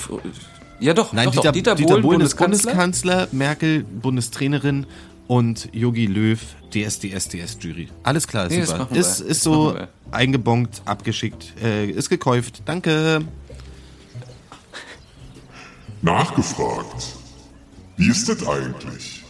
ja doch, Nein, doch, Dieter, doch, Dieter, Dieter Bohlen, Bohlen ist Bundeskanzler. Bundeskanzler, Merkel Bundestrainerin und Yogi Löw DSDS-DS-Jury. Alles klar, Nee, das super. Ist, ist so eingebongt, abgeschickt, äh, ist gekäuft. Danke. Nachgefragt. Wie ist das eigentlich?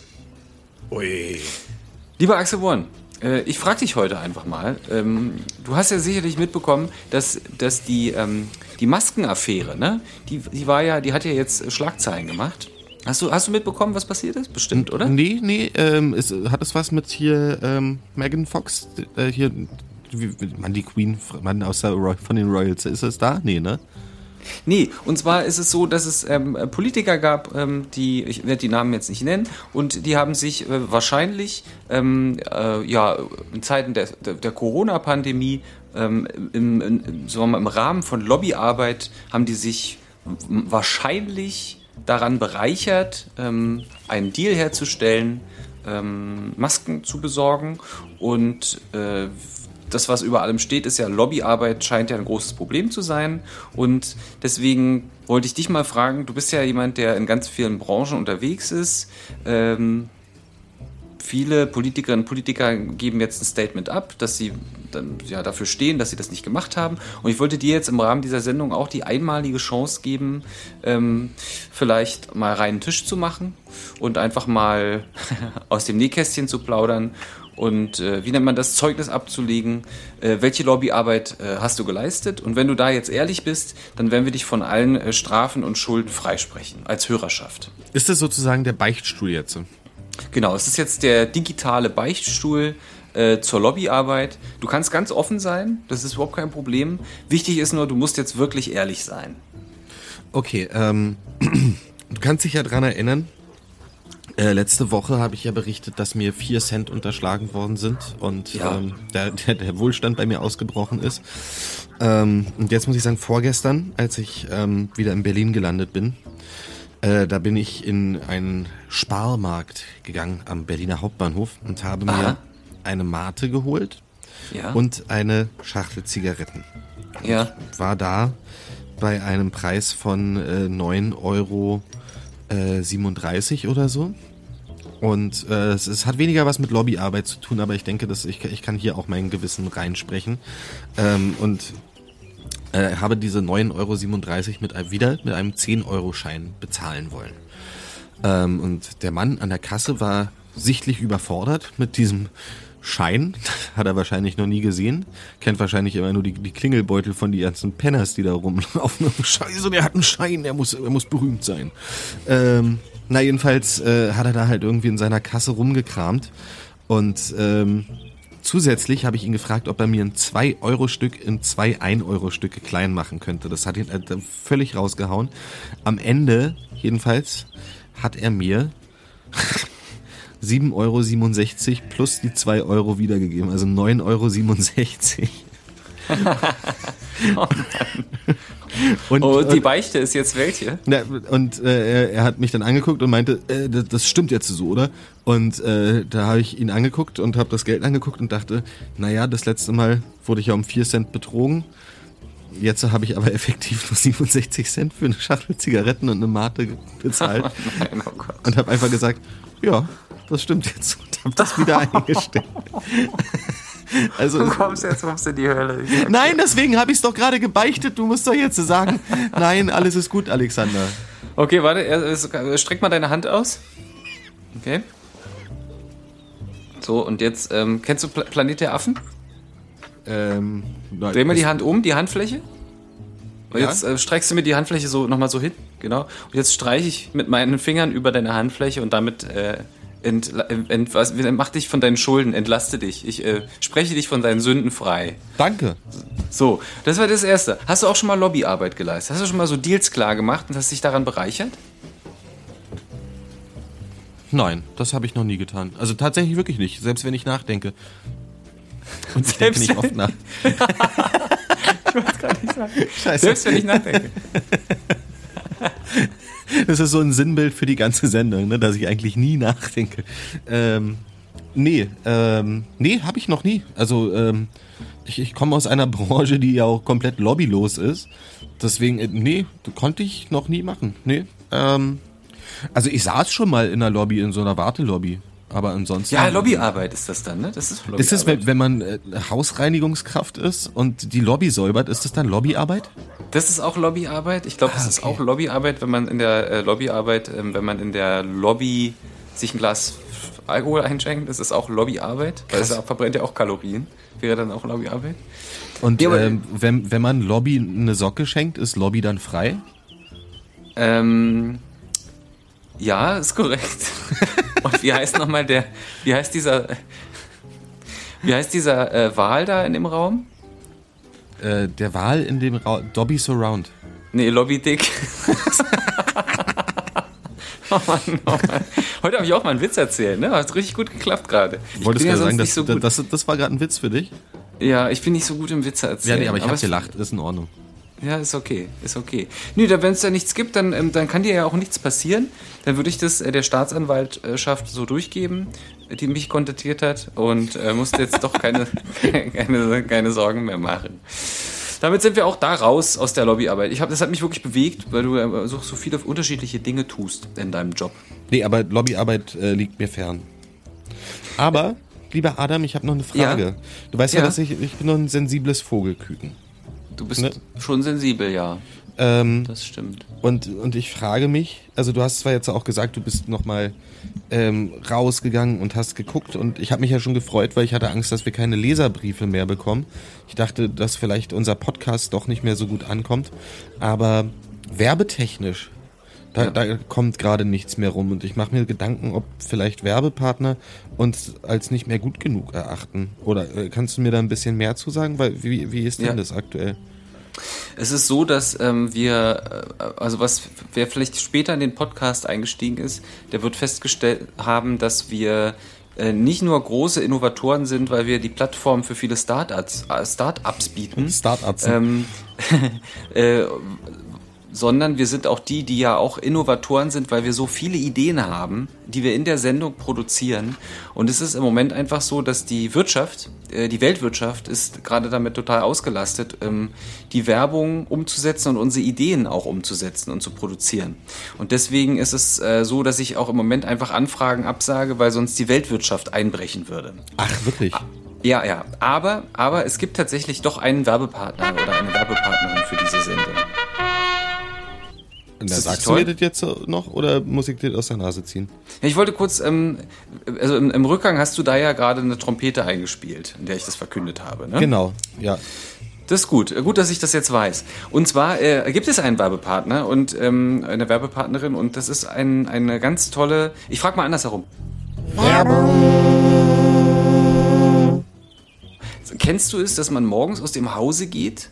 Lieber Axel Born, äh, ich frage dich heute einfach mal. Ähm, du hast ja sicherlich mitbekommen, dass, dass die, ähm, die Maskenaffäre, ne? Die, die war ja, die hat ja jetzt Schlagzeilen gemacht. Hast du, hast du mitbekommen, was passiert ist? Bestimmt, oder? Nee, nee, ähm, ist, hat es was mit hier ähm, Megan Fox, äh, hier, wie, wie- Mann, die Queen, Mann aus der Roy, von den Royals, ist es da? Nee, ne? Nee, und zwar ist es so, dass es ähm, Politiker gab, ähm, die, ich werde die Namen jetzt nicht nennen, und die haben sich äh, wahrscheinlich ähm, äh, ja, in Zeiten der, der, der Corona-Pandemie ähm, im, im, mal, im Rahmen von Lobbyarbeit haben die sich wahrscheinlich daran bereichert, ähm, einen Deal herzustellen, ähm, Masken zu besorgen und äh, das, was über allem steht, ist ja Lobbyarbeit, scheint ja ein großes Problem zu sein. Und deswegen wollte ich dich mal fragen, du bist ja jemand, der in ganz vielen Branchen unterwegs ist. Ähm, viele Politikerinnen und Politiker geben jetzt ein Statement ab, dass sie dann ja dafür stehen, dass sie das nicht gemacht haben. Und ich wollte dir jetzt im Rahmen dieser Sendung auch die einmalige Chance geben, ähm, vielleicht mal reinen Tisch zu machen und einfach mal (laughs) aus dem Nähkästchen zu plaudern und äh, wie nennt man das, Zeugnis abzulegen, äh, welche Lobbyarbeit äh, hast du geleistet und wenn du da jetzt ehrlich bist, dann werden wir dich von allen äh, Strafen und Schulden freisprechen, als Hörerschaft. Ist das sozusagen der Beichtstuhl jetzt? Genau, es ist jetzt der digitale Beichtstuhl äh, zur Lobbyarbeit. Du kannst ganz offen sein, das ist überhaupt kein Problem. Wichtig ist nur, du musst jetzt wirklich ehrlich sein. Okay, ähm, (clears throat) Du kannst dich ja dran erinnern, äh, letzte Woche habe ich ja berichtet, dass mir vier Cent unterschlagen worden sind und Ja. ähm, der, der, der Wohlstand bei mir ausgebrochen ist. Ähm, und jetzt muss ich sagen, vorgestern, als ich ähm, wieder in Berlin gelandet bin, äh, da bin ich in einen Sparmarkt gegangen am Berliner Hauptbahnhof und habe mir Aha. eine Mate geholt Ja. und eine Schachtel Zigaretten. ja. War da bei einem Preis von äh, 9,37 Euro äh, 37 oder so. Und äh, es, es hat weniger was mit Lobbyarbeit zu tun, aber ich denke, dass ich, ich kann hier auch mein Gewissen reinsprechen. Ähm, und äh, habe diese 9,37 Euro mit wieder mit einem 10-Euro-Schein bezahlen wollen. Ähm, und der Mann an der Kasse war sichtlich überfordert mit diesem Schein. (laughs) Hat er wahrscheinlich noch nie gesehen. Kennt wahrscheinlich immer nur die, die Klingelbeutel von die ganzen Penners, die da rumlaufen. (laughs) Scheiße, der hat einen Schein, der muss, er muss berühmt sein. Ähm, na, jedenfalls äh, hat er da halt irgendwie in seiner Kasse rumgekramt. Und ähm, zusätzlich habe ich ihn gefragt, ob er mir ein 2-Euro-Stück in zwei 1-Euro-Stücke klein machen könnte. Das hat ihn äh, völlig rausgehauen. Am Ende, jedenfalls, hat er mir (laughs) 7,67 Euro plus die 2 Euro wiedergegeben, also 9,67 Euro. (laughs) und, Oh, die und, Beichte ist jetzt welche? na, und äh, er- hat mich dann angeguckt und meinte, äh, das, das stimmt jetzt so, oder? Und äh, da habe ich ihn angeguckt und habe das Geld angeguckt und dachte, naja, das letzte Mal wurde ich ja um 4 Cent betrogen. Jetzt habe ich aber (laughs) effektiv nur 67 Cent für eine Schachtel Zigaretten und eine Mate bezahlt. (laughs) Nein, oh Gott. und habe einfach gesagt, ja, das stimmt jetzt und habe das wieder (laughs) eingestellt. also Du kommst jetzt kommst in die Hölle. nein, deswegen habe ich es doch gerade gebeichtet. Du musst doch jetzt sagen, nein, alles ist gut, Alexander. Okay, warte, streck mal deine Hand aus. Okay. So, und jetzt, ähm, kennst du Pla Planet der Affen? Ähm, nein, Dreh mal die Hand um, die Handfläche. Und Ja? jetzt äh, streckst du mir die Handfläche so nochmal so hin, genau. Und jetzt streiche ich mit meinen Fingern über deine Handfläche und damit äh, ent, ent, was, mach dich von deinen Schulden, entlaste dich. Ich äh, spreche dich von deinen Sünden frei. Danke. So, das war das Erste. Hast du auch schon mal Lobbyarbeit geleistet? Hast du schon mal so Deals klar gemacht und hast dich daran bereichert? Nein, das habe ich noch nie getan. Also tatsächlich wirklich nicht, selbst wenn ich nachdenke. Und ich denke Selbst (laughs) nicht wenn- oft nach. Scheiße. Selbst wenn ich nachdenke. (laughs) Das ist so ein Sinnbild für die ganze Sendung, ne, dass ich eigentlich nie nachdenke. Ähm, nee, ähm, nee, habe ich noch nie. Also ähm, ich, ich komme aus einer Branche, die ja auch komplett lobbylos ist. Deswegen, äh, nee, konnte ich noch nie machen. Nee. Ähm, also ich saß schon mal in einer Lobby, in so einer Wartelobby. Aber ansonsten. Ja, Lobbyarbeit ist das dann, ne? Das ist Lobbyarbeit. Ist es, wenn, man äh, Hausreinigungskraft ist und die Lobby säubert, ist das dann Lobbyarbeit? Das ist auch Lobbyarbeit. Ich glaube, das ist Ah, auch Lobbyarbeit, wenn man in der äh, Lobbyarbeit, ähm, wenn man in der Lobby sich ein Glas Alkohol einschenkt, das ist auch Lobbyarbeit. Weil es verbrennt ja auch Kalorien. Wäre dann auch Lobbyarbeit. Und Ja, ähm, wenn, wenn man Lobby eine Socke schenkt, ist Lobby dann frei? Ähm, ja, ist korrekt. (laughs) Und wie heißt nochmal der, wie heißt dieser, wie heißt dieser äh, Wal da in dem Raum? Äh, der Wahl in dem Ra Dobby Surround. Nee, Lobby Dick. (laughs) oh Mann, oh Mann. Heute habe ich auch mal einen Witz erzählt, ne? Hat richtig gut geklappt gerade. Ich Wolltest du ja sagen, nicht so gut. das, das war gerade ein Witz für dich? ja, ich bin nicht so gut im Witze Ja, erzählen. nee, aber ich habe es- gelacht, ist in Ordnung. Ja, ist okay, ist okay. Nö, wenn es da nichts gibt, dann, ähm, dann kann dir ja auch nichts passieren. Dann würde ich das äh, der Staatsanwaltschaft so durchgeben, die mich kontaktiert hat und äh, musste jetzt doch keine, (laughs) keine, keine Sorgen mehr machen. Damit sind wir auch da raus aus der Lobbyarbeit. Ich hab, das hat mich wirklich bewegt, weil du äh, so, so viele unterschiedliche Dinge tust in deinem Job. Nee, aber Lobbyarbeit äh, liegt mir fern. Aber, lieber Adam, ich habe noch eine Frage. Ja. Du weißt ja, Ja. dass ich, ich bin noch ein sensibles Vogelküken. Du bist Ne? schon sensibel, ja. Ähm, Das stimmt. Und, und ich frage mich, also du hast zwar jetzt auch gesagt, du bist nochmal ähm, rausgegangen und hast geguckt und ich habe mich ja schon gefreut, weil ich hatte Angst, dass wir keine Leserbriefe mehr bekommen. Ich dachte, dass vielleicht unser Podcast doch nicht mehr so gut ankommt. Aber werbetechnisch, da, Ja. da kommt gerade nichts mehr rum und ich mache mir Gedanken, ob vielleicht Werbepartner uns als nicht mehr gut genug erachten. Oder äh, kannst du mir da ein bisschen mehr zu sagen? Weil wie, wie ist denn Ja. das aktuell? Es ist so, dass ähm, wir, äh, also was, wer vielleicht später in den Podcast eingestiegen ist, der wird festgestellt haben, dass wir äh, nicht nur große Innovatoren sind, weil wir die Plattform für viele Startups, äh, Startups bieten. Startups. Ähm, (laughs) äh, sondern wir sind auch die, die ja auch Innovatoren sind, weil wir so viele Ideen haben, die wir in der Sendung produzieren. Und es ist im Moment einfach so, dass die Wirtschaft, äh, die Weltwirtschaft ist gerade damit total ausgelastet, ähm, die Werbung umzusetzen und unsere Ideen auch umzusetzen und zu produzieren. Und deswegen ist es äh, so, dass ich auch im Moment einfach Anfragen absage, weil sonst die Weltwirtschaft einbrechen würde. Ach, wirklich? Ja, ja. Aber, aber es gibt tatsächlich doch einen Werbepartner oder eine Werbepartnerin für diese Sendung. Und das sagst du mir das jetzt noch oder muss ich das aus der Nase ziehen? Ja, Ich wollte kurz, ähm, also im, im Rückgang hast du da ja gerade eine Trompete eingespielt, in der ich das verkündet habe. Ne? Genau, ja. Das ist gut. Gut, dass ich das jetzt weiß. Und zwar äh, gibt es einen Werbepartner und ähm, eine Werbepartnerin und das ist ein, eine ganz tolle. Ich frage mal andersherum. Kennst du es, dass man morgens aus dem Hause geht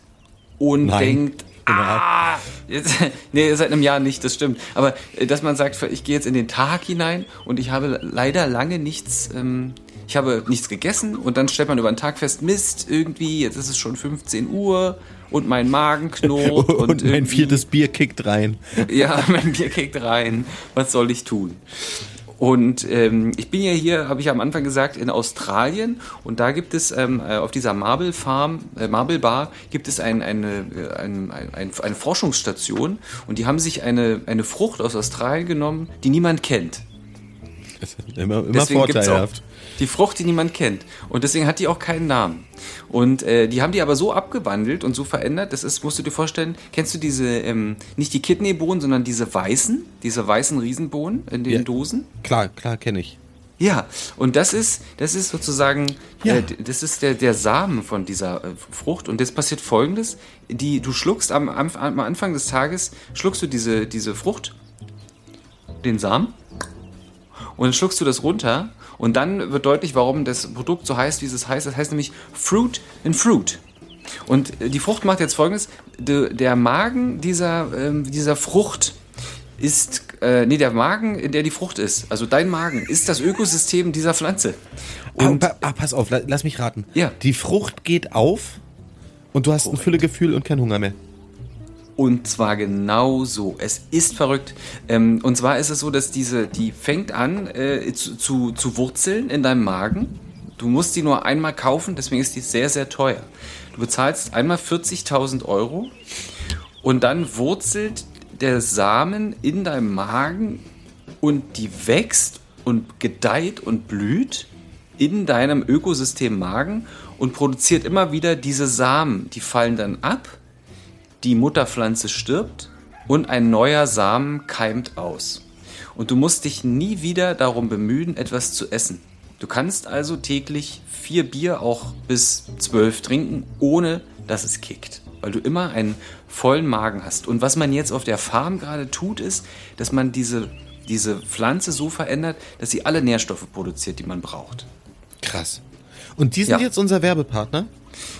und Nein. denkt, ah, jetzt, nee, seit einem Jahr nicht, das stimmt. Aber äh, dass man sagt, ich gehe jetzt in den Tag hinein und ich habe leider lange nichts, ähm, ich habe nichts gegessen und dann stellt man über den Tag fest, Mist, irgendwie, jetzt ist es schon 15 Uhr und mein Magen knurrt (laughs) und, Und mein viertes Bier kickt rein. ja, (laughs) mein Bier kickt rein. Was soll ich tun? Und ähm, ich bin ja hier, habe ich am Anfang gesagt, in Australien und da gibt es ähm, äh, auf dieser Marble Farm, äh, Marble Bar, gibt es ein, eine, äh, ein, ein, ein, eine Forschungsstation und die haben sich eine, eine Frucht aus Australien genommen, die niemand kennt. Immer, immer Deswegen vorteilhaft. Die Frucht, die niemand kennt. Und deswegen hat die auch keinen Namen. Und äh, die haben die aber so abgewandelt und so verändert, das ist, musst du dir vorstellen, kennst du diese, ähm, nicht die Kidneybohnen, sondern diese weißen, diese weißen Riesenbohnen in den Ja. Dosen? Klar, klar, kenne ich. Ja, und das ist, das ist sozusagen, Ja. äh, das ist der, der Samen von dieser äh, Frucht. Und jetzt passiert folgendes: die, Du schluckst am, am, am Anfang des Tages, schluckst du diese, diese Frucht, den Samen, und dann schluckst du das runter. Und dann wird deutlich, warum das Produkt so heißt, wie es heißt. Das heißt nämlich Fruit in Fruit. Und äh, die Frucht macht jetzt folgendes: De, Der Magen dieser, ähm, dieser Frucht ist, äh, nee, der Magen, in der die Frucht ist, also dein Magen, ist das Ökosystem dieser Pflanze. Ah, Und pa ah, pass auf, la- lass mich raten. Ja. Die Frucht geht auf und du hast ein Füllegefühl und keinen Hunger mehr. Und zwar genau so. Es ist verrückt. Ähm, und zwar ist es so, dass diese, die fängt an äh, zu, zu, zu wurzeln in deinem Magen. Du musst die nur einmal kaufen, deswegen ist die sehr, sehr teuer. Du bezahlst einmal 40.000 Euro und dann wurzelt der Samen in deinem Magen und die wächst und gedeiht und blüht in deinem Ökosystem Magen und produziert immer wieder diese Samen. Die fallen dann ab die Mutterpflanze stirbt und ein neuer Samen keimt aus. Und du musst dich nie wieder darum bemühen, etwas zu essen. Du kannst also täglich vier Bier auch bis zwölf trinken, ohne dass es kickt. Weil du immer einen vollen Magen hast. Und was man jetzt auf der Farm gerade tut, ist, dass man diese, diese Pflanze so verändert, dass sie alle Nährstoffe produziert, die man braucht. Krass. Und die sind Ja. jetzt unser Werbepartner?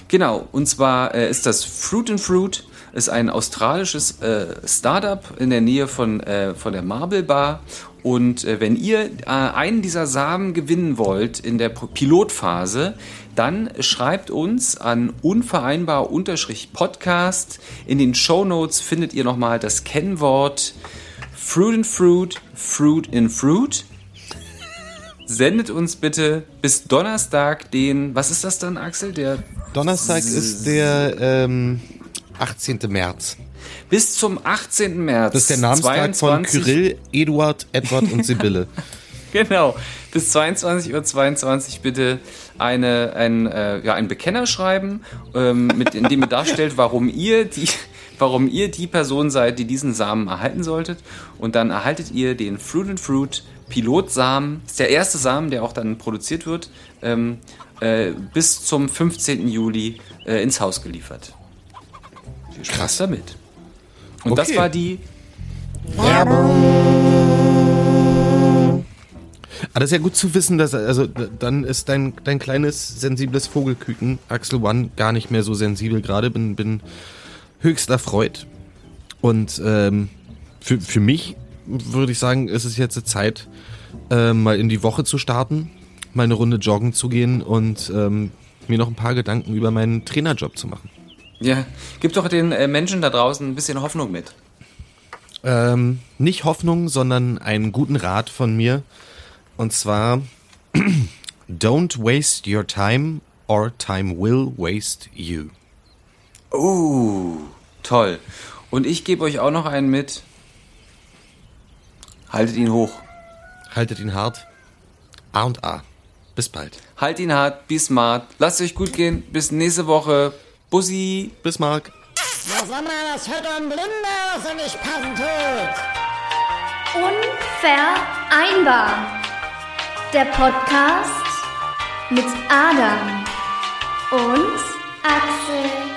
Genau, und zwar äh, ist das Fruit and Fruit, ist ein australisches äh, Startup in der Nähe von, äh, von der Marble Bar. Und äh, wenn ihr äh, einen dieser Samen gewinnen wollt in der Pilotphase, dann schreibt uns an unvereinbar-podcast. In den Show Notes findet ihr nochmal das Kennwort Fruit and Fruit, Fruit in Fruit. Sendet uns bitte bis Donnerstag den, was ist das dann, Axel? Der Donnerstag ist der ähm, 18. März. bis zum 18. März. Das ist der Namenstag von 22 Kyrill, Eduard, Edward und Sibylle. (laughs) Genau. Bis 22.22 Uhr 22 bitte eine, ein, äh, ja, ein Bekenner schreiben, ähm, mit, in dem ihr darstellt, warum ihr die (laughs) warum ihr die Person seid, die diesen Samen erhalten solltet. Und dann erhaltet ihr den Fruit and Fruit Pilotsamen. Das ist der erste Samen, der auch dann produziert wird, ähm, äh, bis zum 15. Juli äh, ins Haus geliefert. Viel Spaß Krass. damit. Und das Okay. war die Aber das ist ja gut zu wissen, dass also dann ist dein, dein kleines sensibles Vogelküken Axel One gar nicht mehr so sensibel gerade. Bin bin höchst erfreut. Und ähm, für, für mich würde ich sagen, ist es jetzt Zeit, äh, mal in die Woche zu starten, mal eine Runde joggen zu gehen und ähm, mir noch ein paar Gedanken über meinen Trainerjob zu machen. Ja, gib doch den äh, Menschen da draußen ein bisschen Hoffnung mit. Ähm, nicht Hoffnung, sondern einen guten Rat von mir. Und zwar, (clears throat) don't waste your time or time will waste you. Oh, toll. Und ich gebe euch auch noch einen mit. Haltet ihn hoch. Haltet ihn hart. A und A. Bis bald. Halt ihn hart, be smart. Lasst euch gut gehen. Bis nächste Woche. Bussi. Bis Mark. Ja, sag mal, das hört doch ein Blinder, was er nicht passen tut. Unvereinbar. Der Podcast mit Adam und Axel.